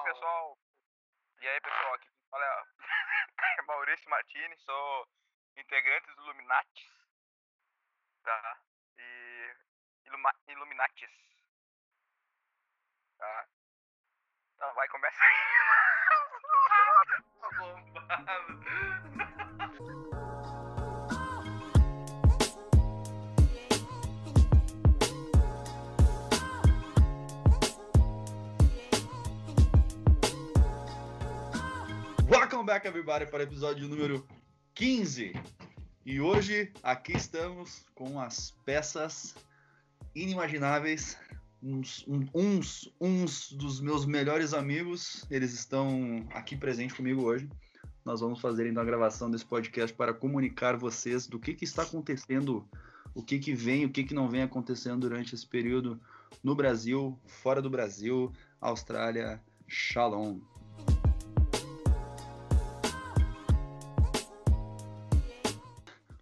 aí, pessoal? E aí, pessoal? Aqui fala é Maurício Martini, sou integrante do Illuminatis. Tá? E. Iluma... Illuminatis. Tá? Então vai, começa aí. Welcome back, everybody, para o episódio número 15. E hoje aqui estamos com as peças inimagináveis. Uns, uns, uns dos meus melhores amigos, eles estão aqui presentes comigo hoje. Nós vamos fazer então a gravação desse podcast para comunicar vocês do que, que está acontecendo, o que, que vem, o que, que não vem acontecendo durante esse período no Brasil, fora do Brasil, Austrália, Shalom.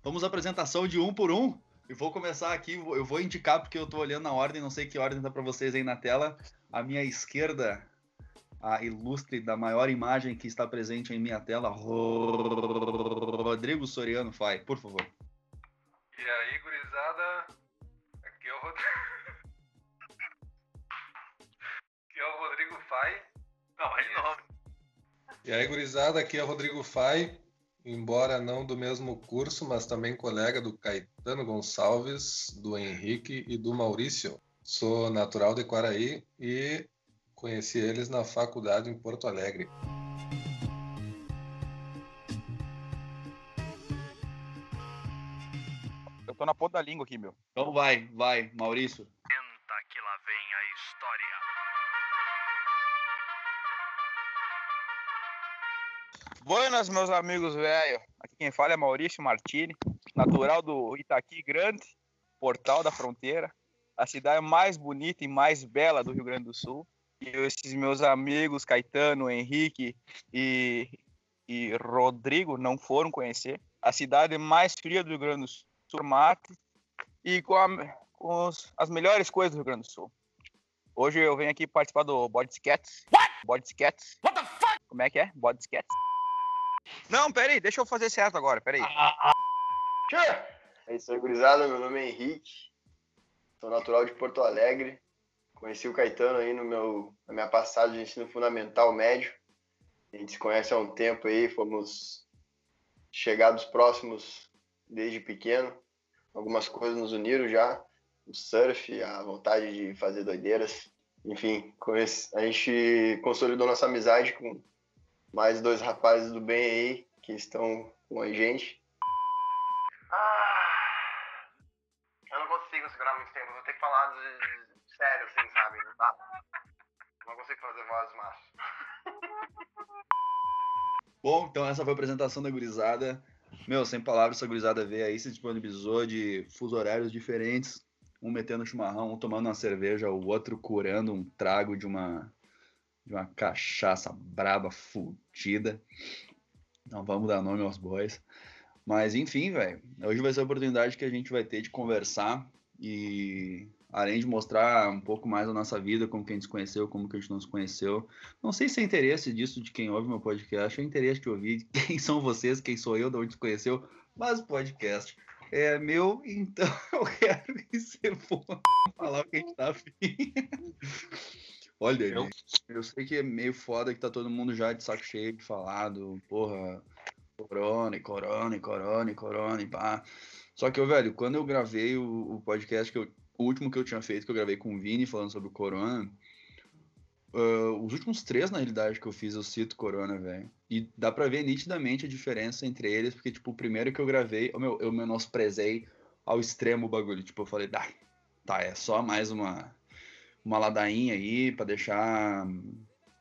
Vamos à apresentação de um por um. E vou começar aqui, eu vou indicar porque eu tô olhando na ordem, não sei que ordem tá para vocês aí na tela. À minha esquerda, a ilustre da maior imagem que está presente em minha tela, Rodrigo Soriano Fai, por favor. E aí, gurizada, aqui é o Rodrigo. aqui é o Rodrigo Fai. Não, de novo. E aí, gurizada, aqui é o Rodrigo Fai, embora não do mesmo curso, mas também colega do Caetano Gonçalves, do Henrique e do Maurício. Sou natural de Quaraí e conheci eles na faculdade em Porto Alegre. Eu tô na ponta da língua aqui, meu. Então vai, vai, Maurício. Buenas, meus amigos velho. Aqui quem fala é Maurício Martini, natural do Itaqui Grande, portal da fronteira, a cidade mais bonita e mais bela do Rio Grande do Sul. E esses meus amigos Caetano, Henrique e, e Rodrigo não foram conhecer. A cidade mais fria do Rio Grande do Sul, mate, e com, a- com os- as melhores coisas do Rio Grande do Sul. Hoje eu venho aqui participar do Bodyscats. Bodyscats. What the fuck? Como é que é? Bodyscats. Não, peraí, deixa eu fazer certo agora, peraí. É isso aí, gurizada. Meu nome é Henrique. Sou natural de Porto Alegre. Conheci o Caetano aí no meu, na minha passagem de ensino fundamental médio. A gente se conhece há um tempo aí, fomos chegados próximos desde pequeno. Algumas coisas nos uniram já. O surf, a vontade de fazer doideiras. Enfim, a gente consolidou nossa amizade com mais dois rapazes do bem aí que estão com a gente. Ah, eu não consigo segurar muito tempo, vou ter que falar de, sério, assim, sabe? Não dá. Não consigo fazer voz macho. Bom, então essa foi a apresentação da gurizada. Meu, sem palavras, essa gurizada veio aí, se disponibilizou de fuso horários diferentes, um metendo chimarrão, um tomando uma cerveja, o outro curando um trago de uma, de uma cachaça braba, fudida. Não vamos dar nome aos boys. Mas enfim, velho, hoje vai ser a oportunidade que a gente vai ter de conversar e além de mostrar um pouco mais da nossa vida, como que a gente se conheceu, como que a gente não se conheceu, não sei se é interesse disso de quem ouve meu podcast, é interesse de ouvir quem são vocês, quem sou eu, de onde se conheceu, mas o podcast é meu, então eu quero que você falar o que a gente tá afim. Olha, Eu? eu sei que é meio foda que tá todo mundo já de saco cheio de falar do, porra, corona, e corona, e corona, e corona, e pá. Só que, eu, velho, quando eu gravei o, o podcast, que eu, o último que eu tinha feito, que eu gravei com o Vini, falando sobre o corona, ah, os últimos três, na realidade, que eu fiz, eu cito Corona, velho. E dá pra ver nitidamente a diferença entre eles, porque, tipo, o primeiro que eu gravei, eu, meu, eu menosprezei ao extremo o bagulho. Tipo, eu falei, tá, tá, é só mais uma, uma ladainha aí pra deixar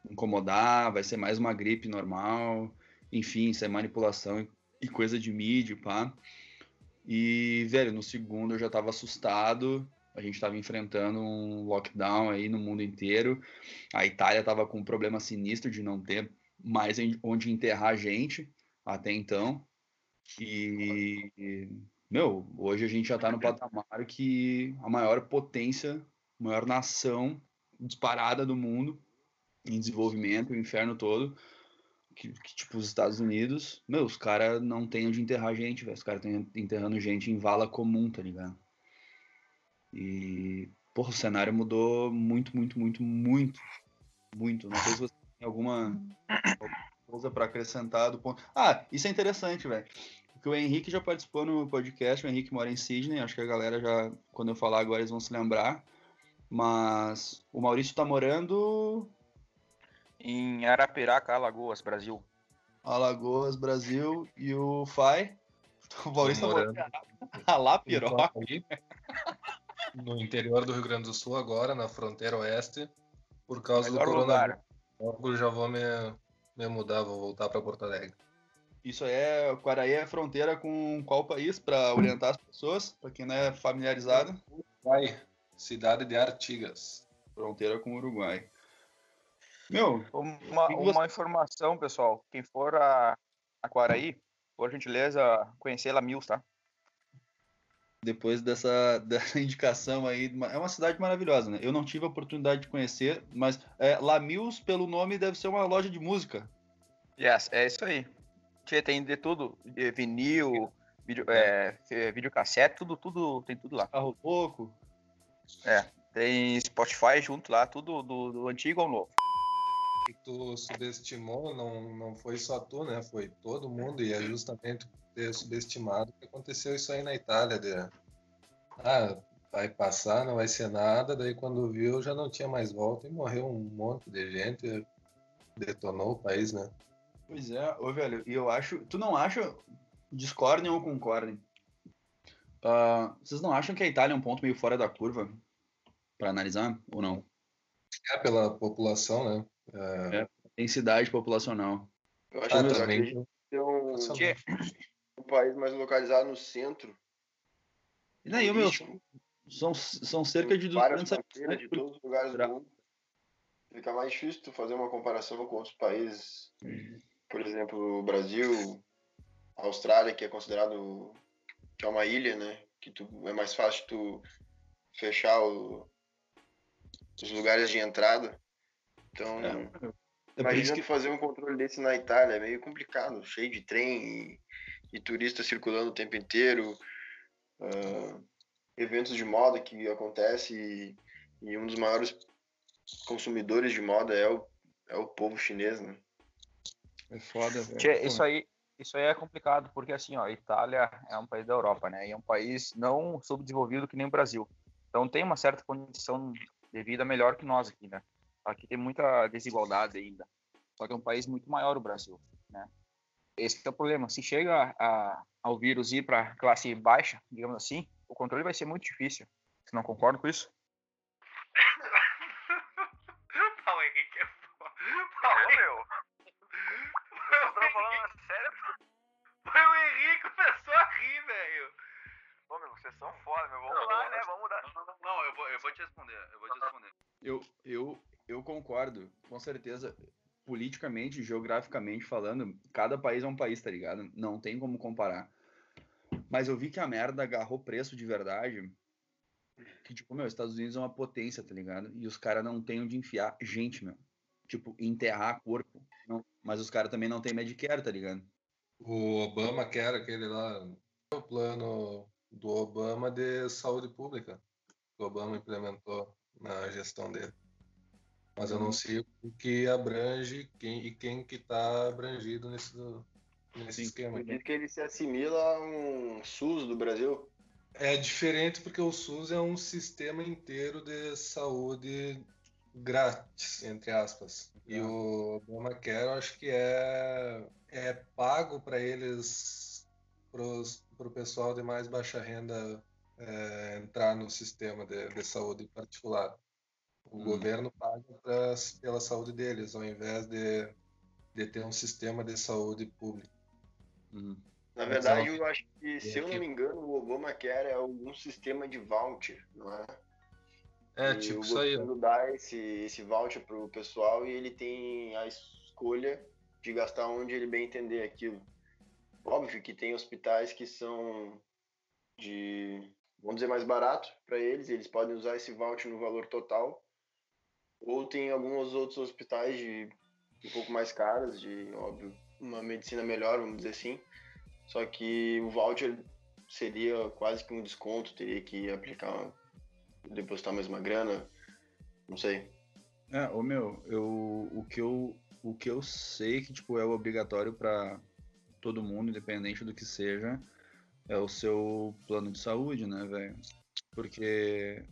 incomodar, vai ser mais uma gripe normal, enfim, isso é manipulação e, coisa de mídia, pá. E, velho, no segundo eu já tava assustado, a gente tava enfrentando um lockdown aí no mundo inteiro. A Itália tava com um problema sinistro de não ter mais onde enterrar gente até então. E, meu, hoje a gente já tá no patamar que a maior potência, a maior nação disparada do mundo em desenvolvimento, o inferno todo, que, que, tipo, os Estados Unidos, meu, os caras não tem onde enterrar gente, velho. Os caras estão enterrando gente em vala comum, tá ligado? E, porra, o cenário mudou muito, muito, muito, muito, muito. Não sei se você tem alguma coisa para acrescentar do ponto. Ah, isso é interessante, velho. Porque o Henrique já participou no podcast, o Henrique mora em Sydney, acho que a galera já, quando eu falar agora, eles vão se lembrar. Mas o Maurício tá morando em Arapiraca, Alagoas, Brasil. Alagoas, Brasil. E o Fai? O Maurício tá morando. Alapiroca. No interior do Rio Grande do Sul, agora, na fronteira oeste, por causa Melhor do coronavírus. Logo já vou me, me mudar, vou voltar para Porto Alegre. Isso é, Quaraí é fronteira com qual país, para orientar as pessoas, para quem não é familiarizado? Uruguai, cidade de Artigas. Fronteira com o Uruguai. Meu, uma, uma informação, pessoal. Quem for a, Quaraí, por gentileza, conhecer Lamius, tá? Depois dessa, dessa indicação aí, é uma cidade maravilhosa, né? Eu não tive a oportunidade de conhecer, mas é, Lamius, pelo nome, deve ser uma loja de música. Yes, é isso aí. Tem de tudo, de vinil, vídeo, é, videocassete, tudo, tudo, tem tudo lá. Carro pouco. É, tem Spotify junto lá, tudo do, do antigo ao novo que tu subestimou não, não foi só tu, né? Foi todo mundo, e é justamente ter subestimado que aconteceu isso aí na Itália. De, ah, vai passar, não vai ser nada, daí quando viu já não tinha mais volta e morreu um monte de gente, detonou o país, né? Pois é, ô velho, e eu acho. Tu não acha. Discordem ou concordem? Uh, vocês não acham que a Itália é um ponto meio fora da curva para analisar ou não? É pela população, né? É, é densidade populacional. Eu acho ah, que também. é um, um país mais localizado no centro. E daí, meu, são, são cerca de 200 habitantes de todos os lugares do mundo. Fica mais difícil tu fazer uma comparação com outros países. Por exemplo, o Brasil, a Austrália, que é considerado que é uma ilha, né? Que tu, é mais fácil tu fechar o, os lugares de entrada. Então, é. É imagina que... fazer um controle desse na Itália, é meio complicado, cheio de trem e, e turista circulando o tempo inteiro, uh, eventos de moda que acontece e, e, um dos maiores consumidores de moda é o, é o povo chinês, né? É foda, velho. Tchê, isso aí, isso aí é complicado, porque assim, ó, a Itália é um país da Europa, né? E é um país não subdesenvolvido que nem o Brasil. Então tem uma certa condição de vida melhor que nós aqui, né? Aqui tem muita desigualdade ainda. Só que é um país muito maior o Brasil, né? Esse é o problema. Se chega a, ao vírus ir para classe baixa, digamos assim, o controle vai ser muito difícil. Você não concorda com isso? Paulo Henrique é foda. Paulo, meu. Eu tô falando sério. Foi o Henrique começou a rir, velho. Pô, meu, vocês são foda, meu. Vamos não, lá, né? Vamos dar. Não, não, não, eu vou, eu vou te responder. Eu vou te responder. Eu, eu, eu concordo, com certeza. Politicamente, geograficamente falando, cada país é um país, tá ligado? Não tem como comparar. Mas eu vi que a merda agarrou preço de verdade. Que, tipo, meu, Estados Unidos é uma potência, tá ligado? E os caras não têm onde enfiar gente, meu. Tipo, enterrar corpo. Não. Mas os caras também não têm Medicare, tá ligado? O Obama quer aquele lá, o plano do Obama de saúde pública. O Obama implementou na gestão dele. Mas eu não uhum. sei o que abrange quem, e quem que está abrangido nesse, nesse Sim, esquema. Diz que ele se assimila a um SUS do Brasil. É diferente porque o SUS é um sistema inteiro de saúde grátis, entre aspas. E o Obamacare, eu acho que é, é pago para eles, para o pessoal de mais baixa renda é, entrar no sistema de, de saúde particular. O hum. governo paga pra, pela saúde deles, ao invés de, de ter um sistema de saúde público. Hum. Na verdade, eu acho que, se eu não me engano, o Obamacare é algum sistema de voucher, não é? É, e tipo isso aí. O governo dá esse, esse voucher pro pessoal e ele tem a escolha de gastar onde ele bem entender aquilo. Óbvio que tem hospitais que são de, vamos dizer, mais barato para eles, eles podem usar esse voucher no valor total Ou tem alguns outros hospitais de um pouco mais caros, de, óbvio, uma medicina melhor, vamos dizer assim. Só que o voucher seria quase que um desconto, teria que aplicar, depositar mais uma grana, não sei. É, ô meu, eu, o, que eu, o que eu sei que tipo, é obrigatório para todo mundo, independente do que seja, é o seu plano de saúde, né, velho? Porque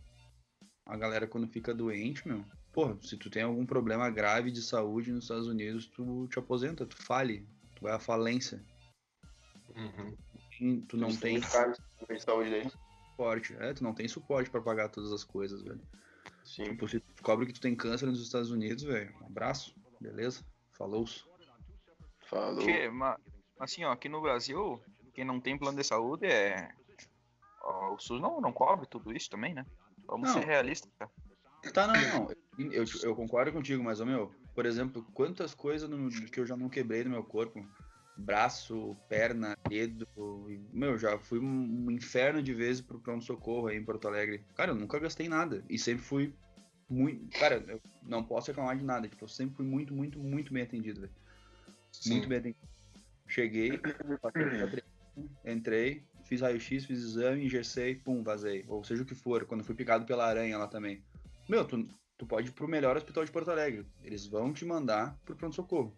a galera quando fica doente, meu, pô, se tu tem algum problema grave de saúde nos Estados Unidos, tu te aposenta, tu fale, tu vai à falência. Uhum. Tu não Eles tem muito caro de saúde suporte. É, tu não tem suporte pra pagar todas as coisas, velho. Sim. Tipo, se tu descobre que tu tem câncer nos Estados Unidos, velho, um abraço, beleza? Falou. Falou. Que, ma- assim, ó, aqui no Brasil, quem não tem plano de saúde é. ó, o SUS não, não cobre tudo isso também, né? Vamos Não. ser realistas, cara. Tá, não, não. Eu, eu concordo contigo, mas, ô meu, por exemplo, quantas coisas no- que eu já não quebrei no meu corpo? Braço, perna, dedo. Meu, já fui um, inferno de vezes pro pronto-socorro aí em Porto Alegre. Cara, eu nunca gastei nada. E sempre fui muito. Cara, eu não posso reclamar de nada. Tipo, eu sempre fui muito, muito, muito bem atendido, velho. Muito bem atendido. Cheguei, entrei, fiz raio-x, fiz exame, engessei, pum, vazei. Ou seja o que for, quando fui picado pela aranha lá também. Meu, tu, tu pode ir pro melhor hospital de Porto Alegre. Eles vão te mandar pro pronto-socorro.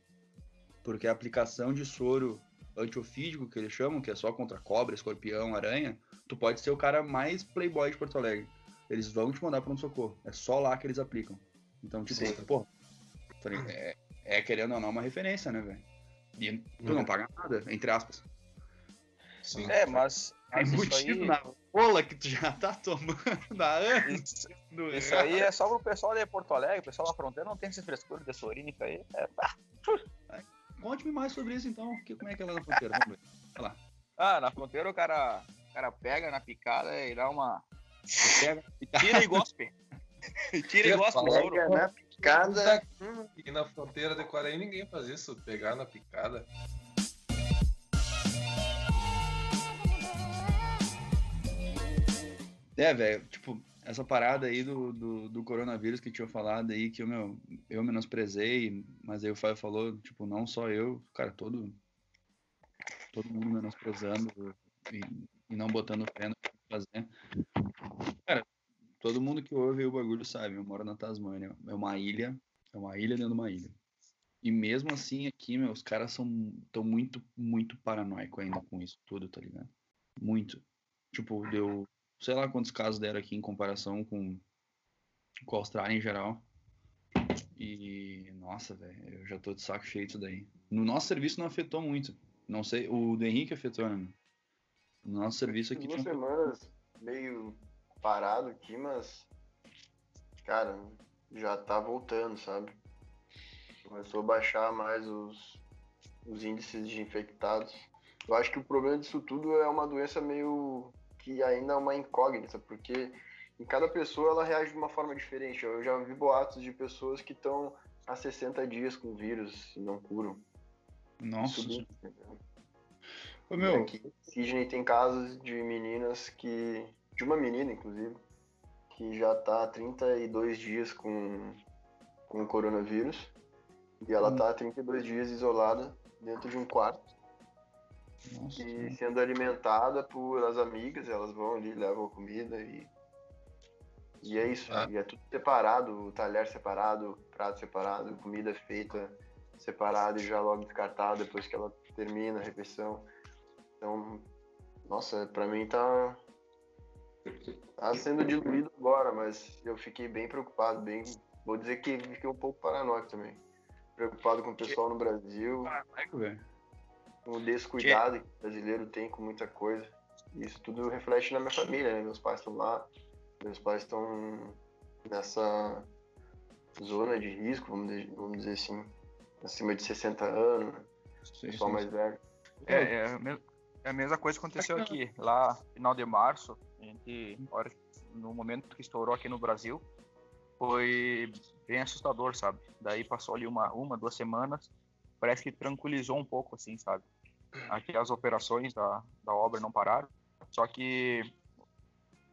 Porque a aplicação de soro antiofídico, que eles chamam, que é só contra cobra, escorpião, aranha, tu pode ser o cara mais playboy de Porto Alegre. Eles vão te mandar pro pronto-socorro. É só lá que eles aplicam. Então, tipo, Sim. pô, é, é, querendo ou não uma referência, né, velho? E tu não Uhum. paga nada, entre aspas. Sim. É, mas, É embutido aí, na rola que tu já tá tomando há anos. isso, isso aí é só pro pessoal de Porto Alegre, o pessoal da fronteira não tem esse frescura de sorinho, isso aí. É, Conte-me mais sobre isso então. Que, como é que é lá na fronteira? Vamos ver. Ah, na fronteira o cara, o cara pega na picada e dá uma. Pega, Tira e gospe. Tira e gospe o soro. Pega na picada. E na fronteira de Quaraí ninguém faz isso, pegar na picada. É, velho, tipo, essa parada aí do, do, do coronavírus que tinha falado aí, que eu, meu, eu menosprezei, mas aí o Fábio falou, tipo, não só eu, cara, todo, todo mundo menosprezando e, e não botando fé no que fazer. Cara, todo mundo que ouve o bagulho sabe, eu moro na Tasmânia, é uma ilha, é uma ilha dentro de uma ilha. E mesmo assim aqui, meu, os caras são tão muito, muito paranoico ainda com isso tudo, tá ligado? Muito. Tipo, deu sei lá quantos casos deram aqui em comparação com, com a Austrália em geral. E, nossa, velho, eu já tô de saco cheio disso daí. No nosso serviço não afetou muito. Não sei, o do Henrique afetou, né? No nosso serviço aqui duas tinha. semanas meio parado aqui, mas. Cara, já tá voltando, sabe? Começou a baixar mais os, os índices de infectados. Eu acho que o problema disso tudo é uma doença meio que ainda é uma incógnita, porque em cada pessoa ela reage de uma forma diferente. Eu já vi boatos de pessoas que estão há 60 dias com o vírus e não curam. Nossa, Isso Ô, meu, Aqui em Sydney tem casos de meninas que. De uma menina, inclusive, que já tá há 32 dias com, com o coronavírus. E ela Hum. tá há 32 dias isolada dentro de um quarto nossa, e sendo alimentada por as amigas. Elas vão ali, levam a comida e. E é isso. Ah. E é tudo separado, o talher separado, o prato separado, comida feita separada e já logo descartada depois que ela termina a refeição. Então, nossa, pra mim tá. Tá sendo diluído agora, mas eu fiquei bem preocupado, bem. Vou dizer que fiquei um pouco paranoico também. Preocupado com o pessoal no Brasil, paranoico, velho. com o descuidado que o brasileiro tem com muita coisa. Isso tudo reflete na minha família, né? Meus pais estão lá, meus pais estão nessa zona de risco, vamos dizer, assim, acima de 60 anos, né? Sim, pessoal sim, mais velho. É, é, a é a mesma coisa que aconteceu aqui. Lá, final de março, a gente, no momento que estourou aqui no Brasil, foi bem assustador, sabe? Daí passou ali uma, uma duas semanas, parece que tranquilizou um pouco, assim, sabe? Aqui as operações da, da obra não pararam, só que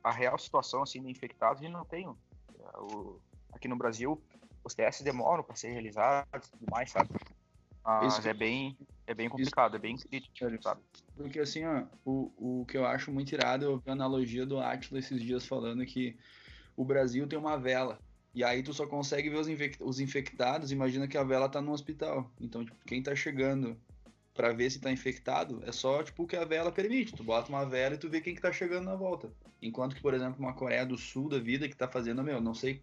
a real situação, assim, de infectados, a gente não tem. O- aqui no Brasil, os testes demoram para ser realizados e tudo mais, sabe? Mas Isso que- é bem, é bem complicado, é bem crítico, sabe? Porque assim, ó, o, o que eu acho muito irado, eu vi a analogia do Atila esses dias falando que o Brasil tem uma vela. E aí tu só consegue ver os, os infectados, imagina que a vela tá no hospital. Então, tipo, quem tá chegando pra ver se tá infectado, é só, tipo, o que a vela permite. Tu bota uma vela e tu vê quem que tá chegando na volta. Enquanto que, por exemplo, uma Coreia do Sul da vida que tá fazendo, meu, não sei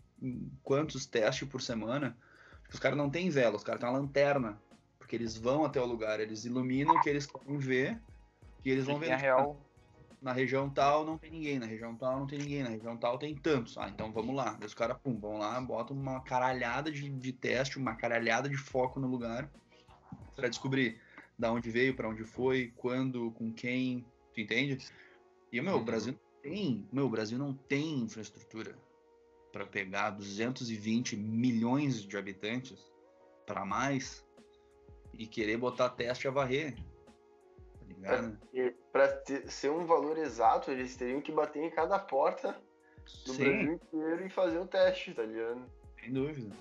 quantos testes por semana, os caras não têm vela, os caras têm uma lanterna. Porque eles vão até o lugar, eles iluminam o que eles querem ver e eles vão ver linha real, na região tal não tem ninguém, na região tal não tem ninguém, na região tal tem tantos. Ah, então vamos lá. Os caras, pum, vão lá, botam uma caralhada de, de teste, uma caralhada de foco no lugar pra descobrir da onde veio, pra onde foi, quando, com quem, tu entende? E, meu, o Uhum. Brasil não tem, meu, o Brasil não tem infraestrutura pra pegar 220 milhões de habitantes pra mais e querer botar teste a varrer. Tá ligado? Pra ter- ser um valor exato, eles teriam que bater em cada porta do Sim. Brasil inteiro e fazer o teste, tá ligado? Sem dúvida.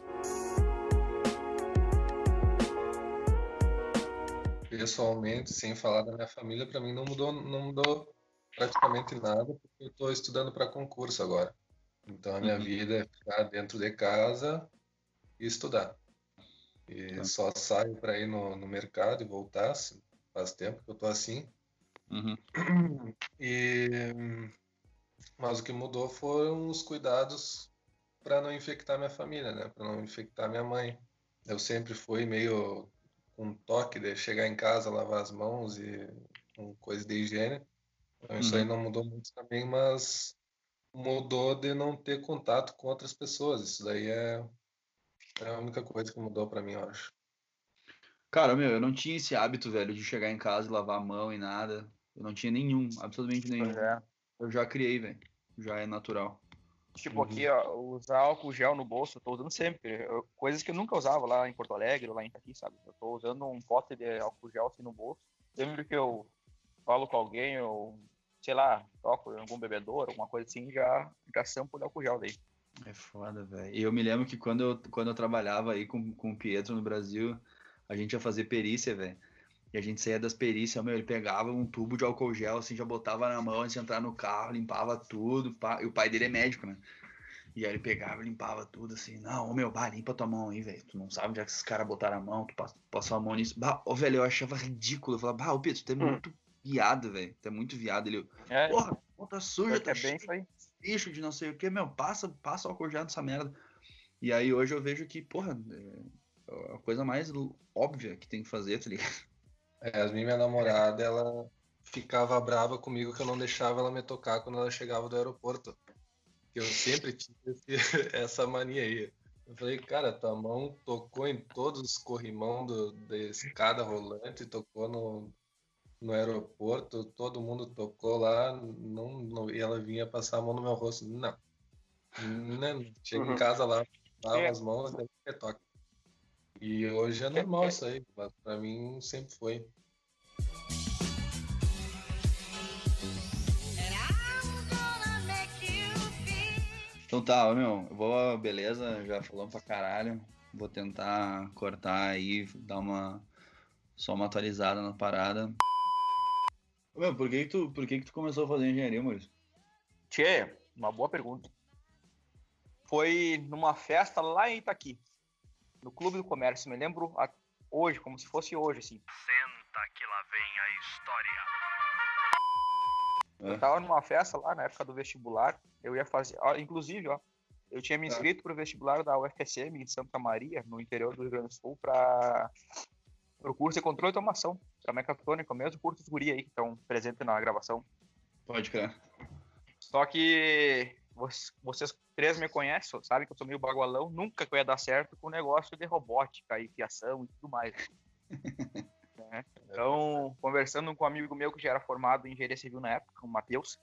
Pessoalmente, sem falar da minha família, para mim não mudou, não mudou praticamente nada, porque eu estou estudando para concurso agora. Então a minha Uhum. vida é ficar dentro de casa e estudar. E Tá. só saio para ir no, no mercado e voltar, faz tempo que eu tô assim. Uhum. E mas o que mudou foram os cuidados para não infectar minha família, né? Para não infectar minha mãe. Eu sempre fui meio com um toque de chegar em casa, lavar as mãos e com coisa de higiene. Então isso aí Uhum. não mudou muito também, mas mudou de não ter contato com outras pessoas. Isso daí é, é a única coisa que mudou para mim, eu acho. Cara, meu, eu não tinha esse hábito, velho, de chegar em casa e lavar a mão e nada. Eu não tinha nenhum, absolutamente nenhum. Pois é. Eu já criei, velho. Já é natural. Tipo, Uhum. aqui, ó, usar álcool gel no bolso, eu tô usando sempre. Eu- coisas que eu nunca usava lá em Porto Alegre ou lá em Itaqui, sabe? Eu tô usando um pote de álcool gel assim no bolso. Sempre que eu falo com alguém, ou sei lá, toco em algum bebedouro, alguma coisa assim, já, já sampo de álcool gel daí. É foda, velho. E eu me lembro que quando eu, quando eu trabalhava aí com, com o Pietro no Brasil, a gente ia fazer perícia, velho. E a gente saía das perícias, meu, ele pegava um tubo de álcool gel, assim, já botava na mão antes de entrar no carro, limpava tudo. pá. E o pai dele é médico, né? E aí ele pegava e limpava tudo, assim, não, ô meu, bah, limpa tua mão aí, velho. Tu não sabe onde é que esses caras botaram a mão, tu pass- passou a mão nisso. Bah, ô, velho, eu achava ridículo. Eu falava, bah, ô Pietro, tu é muito viado, velho. Tu é muito viado. Ele, É, porra, mão tá suja, tá é bem cheio bicho de não sei o que, meu, passa, passa álcool gel nessa merda. E aí hoje eu vejo que, porra, é a coisa mais óbvia que tem que fazer, tá ligado? É, a minha namorada, ela ficava brava comigo que eu não deixava ela me tocar quando ela chegava do aeroporto. Que eu sempre tive esse- essa mania aí. Eu falei, cara, tua mão tocou em todos os corrimão do, da escada rolante, tocou no, no aeroporto, todo mundo tocou lá, não, não- e ela vinha passar a mão no meu rosto. Não. Não, chega em Uhum. casa lá, lava É. as mãos, que toca. E hoje é normal isso aí, mas pra mim sempre foi. Então tá, meu, eu vou, beleza, já falamos pra caralho. Vou tentar cortar aí, dar uma. Só uma atualizada na parada. Meu, por que, que tu, por que, que tu começou a fazer engenharia, Maurício? Tchê, uma boa pergunta. Foi numa festa lá em Itaqui, no Clube do Comércio. Me lembro a- hoje, como se fosse hoje, assim. Senta que lá vem a história. É. Eu tava numa festa lá na época do vestibular. Eu ia fazer. ó, inclusive, ó, eu tinha me Tá. inscrito pro vestibular da UFSM em Santa Maria, no interior do Rio Grande do Sul, para o curso de controle de automação, para mecatrônica, o mesmo curso dos guri aí que estão presentes na gravação. Pode crer. Só que vocês, vocês três me conhecem, sabem que eu sou meio bagualão, nunca que eu ia dar certo com o negócio de robótica e fiação e tudo mais. né? Então, conversando com um amigo meu que já era formado em engenharia civil na época, o Matheus,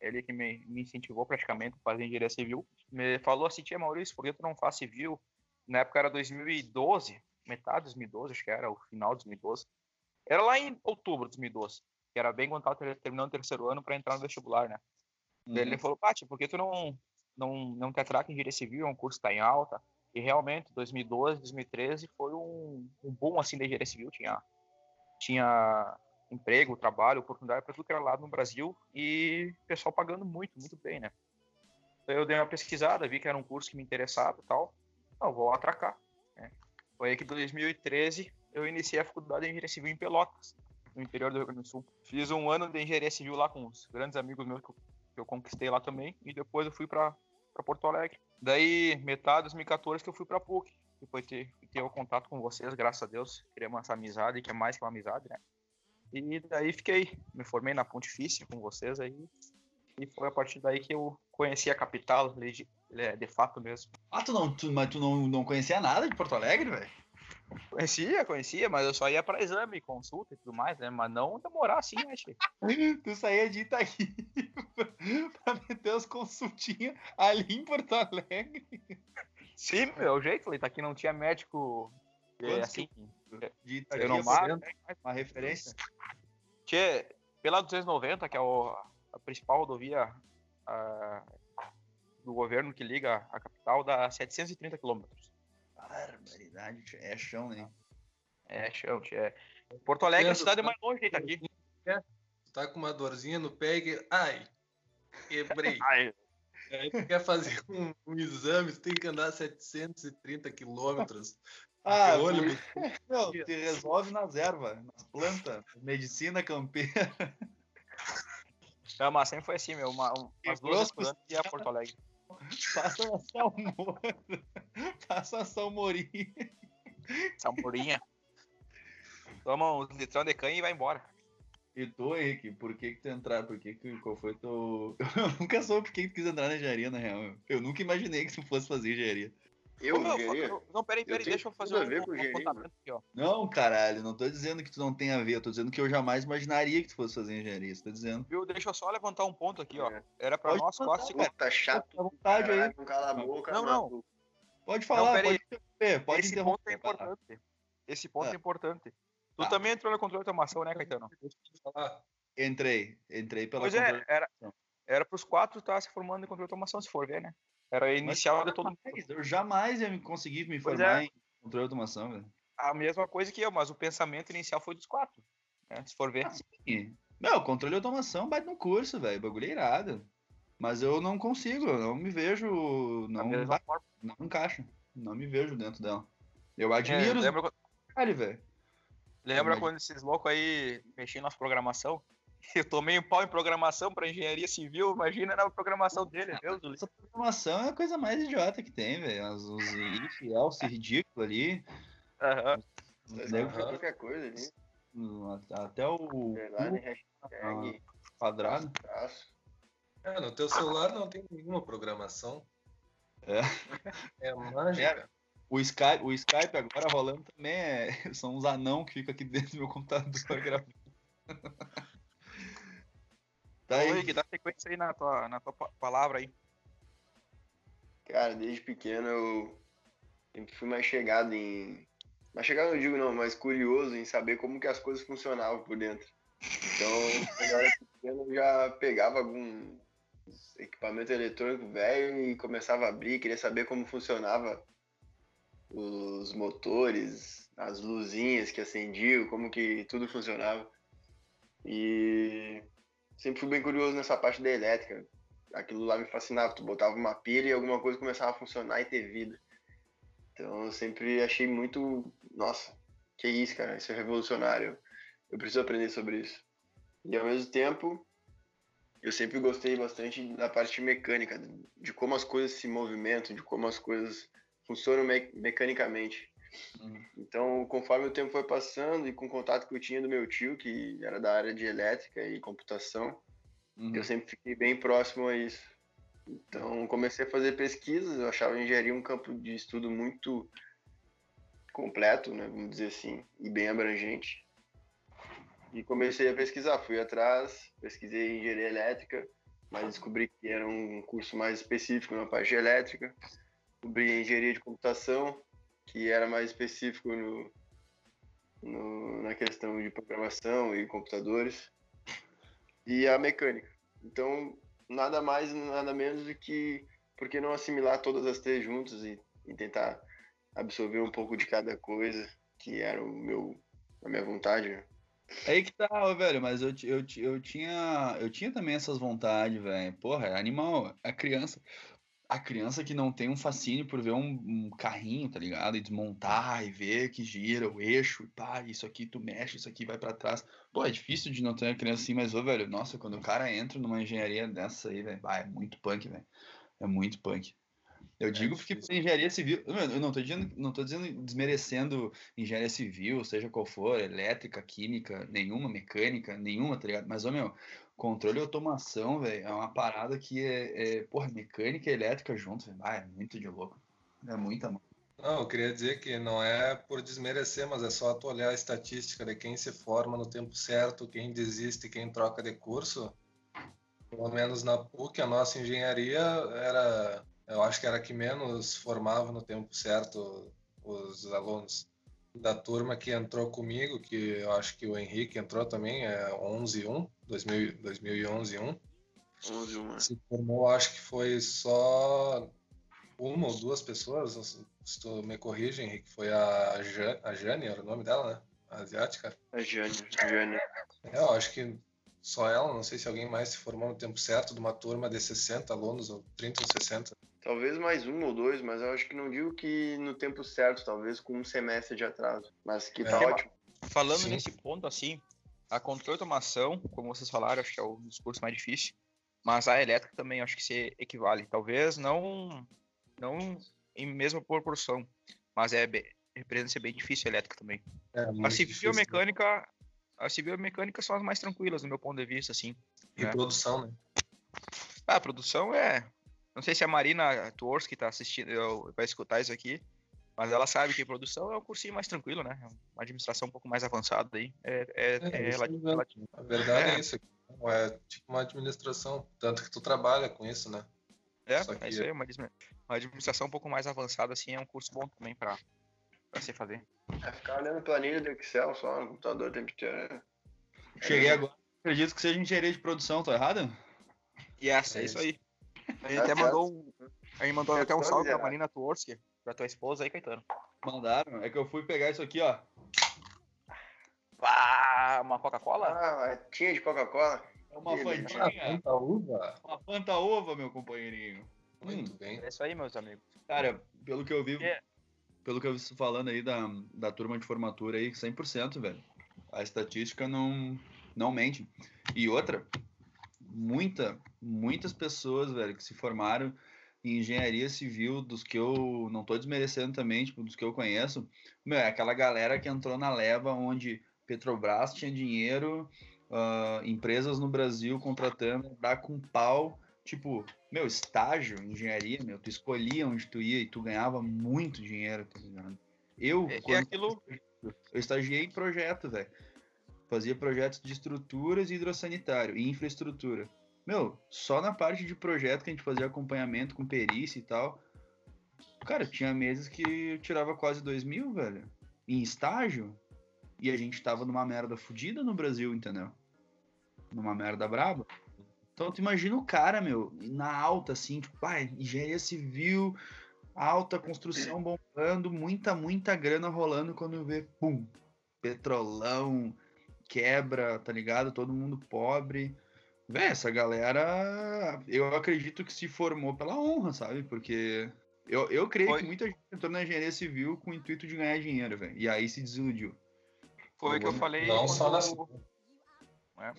ele que me, me incentivou praticamente a fazer engenharia civil, me falou assim, tia Maurício, por que tu não faz civil? Na época era 2012, metade de 2012, acho que era, o final de 2012. Era lá em outubro de 2012, que era bem quando tava ter- terminando o terceiro ano para entrar no vestibular, né? Uhum. ele falou, Paty, por que tu não, não, não te atraca em engenharia civil? É um curso que tá em alta. E realmente, 2012, 2013 foi um, um boom assim da engenharia civil. Tinha, tinha emprego, trabalho, oportunidade para tudo que era lado no Brasil e o pessoal pagando muito, muito bem, né? Então eu dei uma pesquisada, vi que era um curso que me interessava e tal. Não, vou atracar. Né? Foi aí que em 2013 eu iniciei a faculdade de engenharia civil em Pelotas, no interior do Rio Grande do Sul. Fiz um ano de engenharia civil lá com os grandes amigos meus que eu, que eu conquistei lá também e depois eu fui para Porto Alegre. Daí, metade de 2014 que eu fui para PUC. Depois de ter, ter o contato com vocês, graças a Deus, criamos essa amizade, que é mais que uma amizade, né? E daí fiquei, me formei na Pontifícia com vocês aí. E foi a partir daí que eu conheci a capital, de, de fato mesmo. Ah, tu não, tu, mas tu não, não conhecia nada de Porto Alegre, velho? Conhecia, conhecia, mas eu só ia para exame, consulta e tudo mais, né? Mas não demorar assim, né, Che? tu saía de Itaí pra meter as consultinhas ali em Porto Alegre. Sim, meu, o jeito, Itaqui não tinha médico é, assim, de Itaí, renomado, né? uma referência. Tchê, pela 290, que é o, a principal rodovia a, do governo que liga a capital, dá 730 quilômetros. Barbaridade, é chão, né? É chão, tchê. Porto Alegre é a cidade mais longe de aqui. Tu tá com uma dorzinha no pé e... Ai, quebrei. Ai, Aí tu quer fazer um, um exame, tu tem que andar 730 quilômetros. Ah, De ônibus. Não, te resolve nas ervas, nas plantas, medicina campeira. não, mas sempre foi assim, meu. Uma, um- umas duas ano ia a Porto Alegre. Passa uma salmoura. Passa uma salmourinha. Samorinha. Toma uns litrão de canha e vai embora. E tu, Henrique, por que que tu entrar? Por que que, qual foi teu... Eu nunca soube por que tu quis entrar na engenharia, na real. Eu nunca imaginei que tu fosse fazer engenharia. Eu, Ô, meu, eu- Não, peraí, peraí, deixa eu fazer um, um apontamento aqui, ó. Não, caralho, não tô dizendo que tu não tem a ver. Eu tô dizendo que eu jamais imaginaria que tu fosse fazer engenharia. Você tá dizendo? Viu? Deixa eu só levantar um ponto aqui, ó. É. Era pra Pode nós quase cara. Tá chato. Fica à vontade aí. Caralho, não cala a boca. Não, mano. não. Pode falar, peraí. pode interromper, pode Esse interromper. ponto é importante. Esse ponto Ah. é importante. Tu Tá. também entrou no controle de automação, né, Caetano? Entrei, entrei pela Pois é, era, era pros quatro estar se formando em controle de automação, se for ver, né? Era a inicial de todo mundo. Eu jamais ia conseguir me formar é. em controle de automação, velho. A mesma coisa que eu, mas o pensamento inicial foi dos quatro. Né? Se for ver. Sim. Meu, controle de automação bate no curso, velho. Bagulho é irado. Mas eu não consigo, eu não me vejo. Não, vai- não encaixa. Não me vejo dentro dela. Eu É, admiro os lembra, caralho, velho. lembra Imagina. quando esses loucos aí mexiam nas programação? Eu tomei um pau em programação pra engenharia civil, imagina na programação dele, Deus do Essa programação é a coisa mais idiota que tem, velho. As- Os if, else ridículo ali. Aham. É qualquer coisa ali. Até o Verdade, hashtag, quadrado. É, no teu celular não tem nenhuma programação. É. É mágica. O Skype, o Skype agora rolando também é... são uns anão que ficam aqui dentro do meu computador gravando. Tá Ô. Rick, dá sequência aí na tua, na tua pa- palavra aí. Cara, desde pequeno eu sempre fui mais chegado em. Mais chegado não digo não, mais curioso em saber como que as coisas funcionavam por dentro. Então, quando eu era pequeno, eu já pegava algum equipamento eletrônico velho e começava a abrir, queria saber como funcionava os motores, as luzinhas que acendiam, como que tudo funcionava. E sempre fui bem curioso nessa parte da elétrica aquilo lá me fascinava. Tu botava uma pilha e alguma coisa começava a funcionar e ter vida. Então eu sempre achei muito. Nossa, que isso, cara, isso é revolucionário. Eu preciso aprender sobre isso. E ao mesmo tempo, eu sempre gostei bastante da parte mecânica, de como as coisas se movimentam, de como as coisas funcionam me mecanicamente. Uhum. Então, conforme o tempo foi passando e com o contato que eu tinha do meu tio, que era da área de elétrica e computação, Uhum. eu sempre fiquei bem próximo a isso. Então, comecei a fazer pesquisas, eu achava a engenharia um campo de estudo muito completo, né, vamos dizer assim, e bem abrangente. E comecei a pesquisar, fui atrás, pesquisei engenharia elétrica, mas descobri que era um curso mais específico na parte de elétrica. Descobri engenharia de computação, que era mais específico no, no- na questão de programação e computadores e a mecânica. Então, nada mais, nada menos do que por que não assimilar todas as três juntas e e tentar absorver um pouco de cada coisa, que era o meu, a minha vontade. né? Aí que tá, velho, mas eu, eu, eu tinha eu tinha também essas vontades, velho. Porra, é animal. A criança, a criança que não tem um fascínio por ver um, um carrinho, tá ligado? E desmontar e ver que gira o eixo, e pá, isso aqui tu mexe, isso aqui vai pra trás. Pô, é difícil de não ter uma criança assim, mas, ô, velho, nossa, quando o cara entra numa engenharia dessa aí, velho, é muito punk, velho. É muito punk. Eu digo porque difícil. pra engenharia civil, eu não tô dizendo, não tô dizendo desmerecendo engenharia civil, seja qual for, elétrica, química, nenhuma, mecânica, nenhuma, tá ligado? Mas, ô meu, controle e automação, velho, é uma parada que é, é porra, mecânica e elétrica junto, velho. Ah, é muito de louco. É muita mão. Não, eu queria dizer que não é por desmerecer, mas é só tu olhar a estatística de quem se forma no tempo certo, quem desiste, quem troca de curso. Pelo menos na PUC, a nossa engenharia era, eu acho que era que menos formava no tempo certo os alunos da turma que entrou comigo, que eu acho que o Henrique entrou também, é 11-1, 2000 2011-1. 11 uma. Se formou, acho que foi só uma ou duas pessoas, se- se tu me corrige, Henrique, foi a, Ja- a Jane, era o nome dela, né? A asiática. A Jane, a Jane. É, eu acho que só ela, não sei se alguém mais se formou no tempo certo, de uma turma de 60 alunos, ou 30 ou 60. Talvez mais um ou dois, mas eu acho que não digo que no tempo certo, talvez com um semestre de atraso. Mas que tá É. ótimo. Falando Sim. nesse ponto, assim, a controle de automação, como vocês falaram, acho que é o discurso mais difícil, mas a elétrica também acho que se equivale. Talvez não, não em mesma proporção, mas é representa ser bem difícil a elétrica também. É, A civil e difícil. a mecânica, a civil e mecânica são as mais tranquilas, do meu ponto de vista, assim. E né? produção, né? Ah, a produção é. Não sei se a Marina Tours que tá assistindo vai escutar isso aqui, mas ela sabe que produção é um cursinho mais tranquilo, né? É uma administração um pouco mais avançada aí. É, é, é, isso relati- mesmo. relati- A verdade é, É. isso. É tipo uma administração, tanto que tu trabalha com isso, né? é, que é isso aí, uma, admi- uma administração um pouco mais avançada, assim, é um curso bom também pra, pra se fazer. É ficar olhando planilha do Excel só no computador o tempo inteiro. né? Cheguei agora. Acredito que seja engenharia de produção, tô errado? E essa, é É isso isso. aí. A gente até mandou um, a gente mandou até um salve pra. Marina Tworski, pra tua esposa aí, Caetano. Mandaram. É que eu fui pegar isso aqui, ó. Ah, uma Coca-Cola? Ah, tinha de Coca-Cola? É uma fantinha. Uva. Uma fanta ova, meu companheirinho. Muito Hum, bem. É isso aí, meus amigos. Cara, pelo que eu vi, É. pelo que eu vi falando aí da, da turma de formatura aí, 100%, velho. A estatística não, não mente. E outra, muita, muitas pessoas, velho, que se formaram em engenharia civil, dos que eu não tô desmerecendo também, tipo, dos que eu conheço, meu, é aquela galera que entrou na leva onde Petrobras tinha dinheiro, ah, empresas no Brasil contratando, dá com pau, tipo, meu, estágio, engenharia, meu, tu escolhia onde tu ia e tu ganhava muito dinheiro, tá ligado? Eu, É, é quando aquilo- eu estagiei em projeto, velho. Fazia projetos de estruturas e hidrossanitário e infraestrutura. Meu, só na parte de projeto que a gente fazia acompanhamento com perícia e tal. Cara, tinha meses que eu tirava quase dois mil, velho. Em estágio. E a gente tava numa merda fodida no Brasil, entendeu? Numa merda braba. Então tu imagina o cara, meu, na alta, assim, tipo, pai, engenharia civil, alta construção bombando, muita, muita grana rolando quando vê, pum, petrolão, quebra, tá ligado? Todo mundo pobre. Véi, essa galera, eu acredito que se formou pela honra, sabe? Porque eu, eu creio Foi. que muita gente entrou na engenharia civil com o intuito de ganhar dinheiro, velho. E aí se desiludiu. Foi o que eu falei. Não só na quando- É.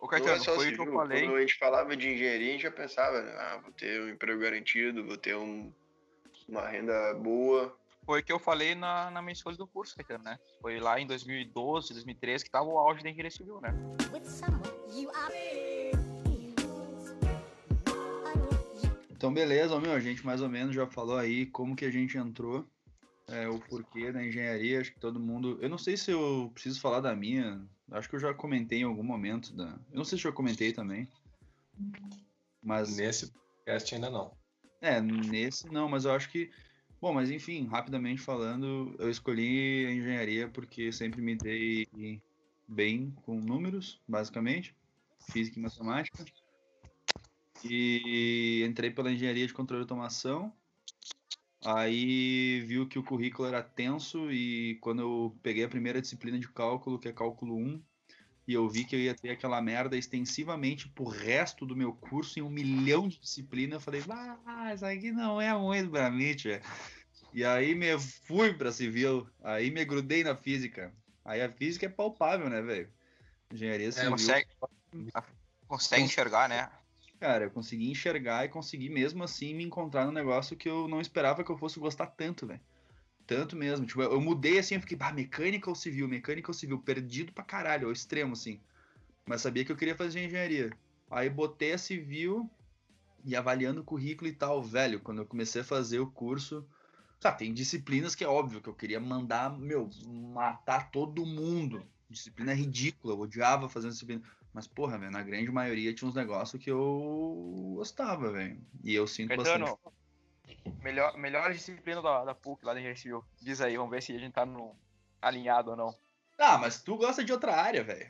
Ô, Não é Caetano, só foi o que eu falei. Quando a gente falava de engenharia, a gente já pensava, né? ah, vou ter um emprego garantido, vou ter um, uma renda boa. Foi o que eu falei na, na minha escolha do curso, Caetano, né? Foi lá em 2012, 2013, que tava o auge da engenharia civil, né? Então, beleza, meu, a gente mais ou menos já falou aí como que a gente entrou, é, o porquê da engenharia, acho que todo mundo... Eu não sei se eu preciso falar da minha, acho que eu já comentei em algum momento, da... eu não sei se eu comentei também, mas... Nesse podcast ainda não. É, nesse não, mas eu acho que. Bom, mas enfim, rapidamente falando, eu escolhi a engenharia porque sempre me dei bem com números, basicamente, física e matemática. E entrei pela engenharia de controle e automação. Aí viu que o currículo era tenso e quando eu peguei a primeira disciplina de cálculo, que é cálculo 1, e eu vi que eu ia ter aquela merda extensivamente pro resto do meu curso em um milhão de disciplinas, eu falei, ah, isso aqui não é muito pra mim, tia. E aí me fui pra civil, aí me grudei na física. Aí a física é palpável, né, velho? Engenharia civil. Consegue, consegue enxergar, né? Cara, eu consegui enxergar e consegui mesmo assim me encontrar num negócio que eu não esperava que eu fosse gostar tanto, velho. Tanto mesmo. Tipo, eu mudei assim, eu fiquei, bah, mecânica ou civil, mecânica ou civil, perdido pra caralho, ao extremo, assim. Mas sabia que eu queria fazer engenharia. Aí botei a civil e avaliando o currículo e tal, velho, quando eu comecei a fazer o curso. Tá, tem disciplinas que é óbvio que eu queria mandar, meu, matar todo mundo. Disciplina ridícula, eu odiava fazer disciplina. Mas, porra, velho, na grande maioria tinha uns negócios que eu gostava, velho. E eu sinto Caetano, bastante. Melhor, melhor disciplina da, da PUC lá Engenharia Civil. Diz aí, vamos ver se a gente tá no, alinhado ou não. Ah, mas tu gosta de outra área, velho.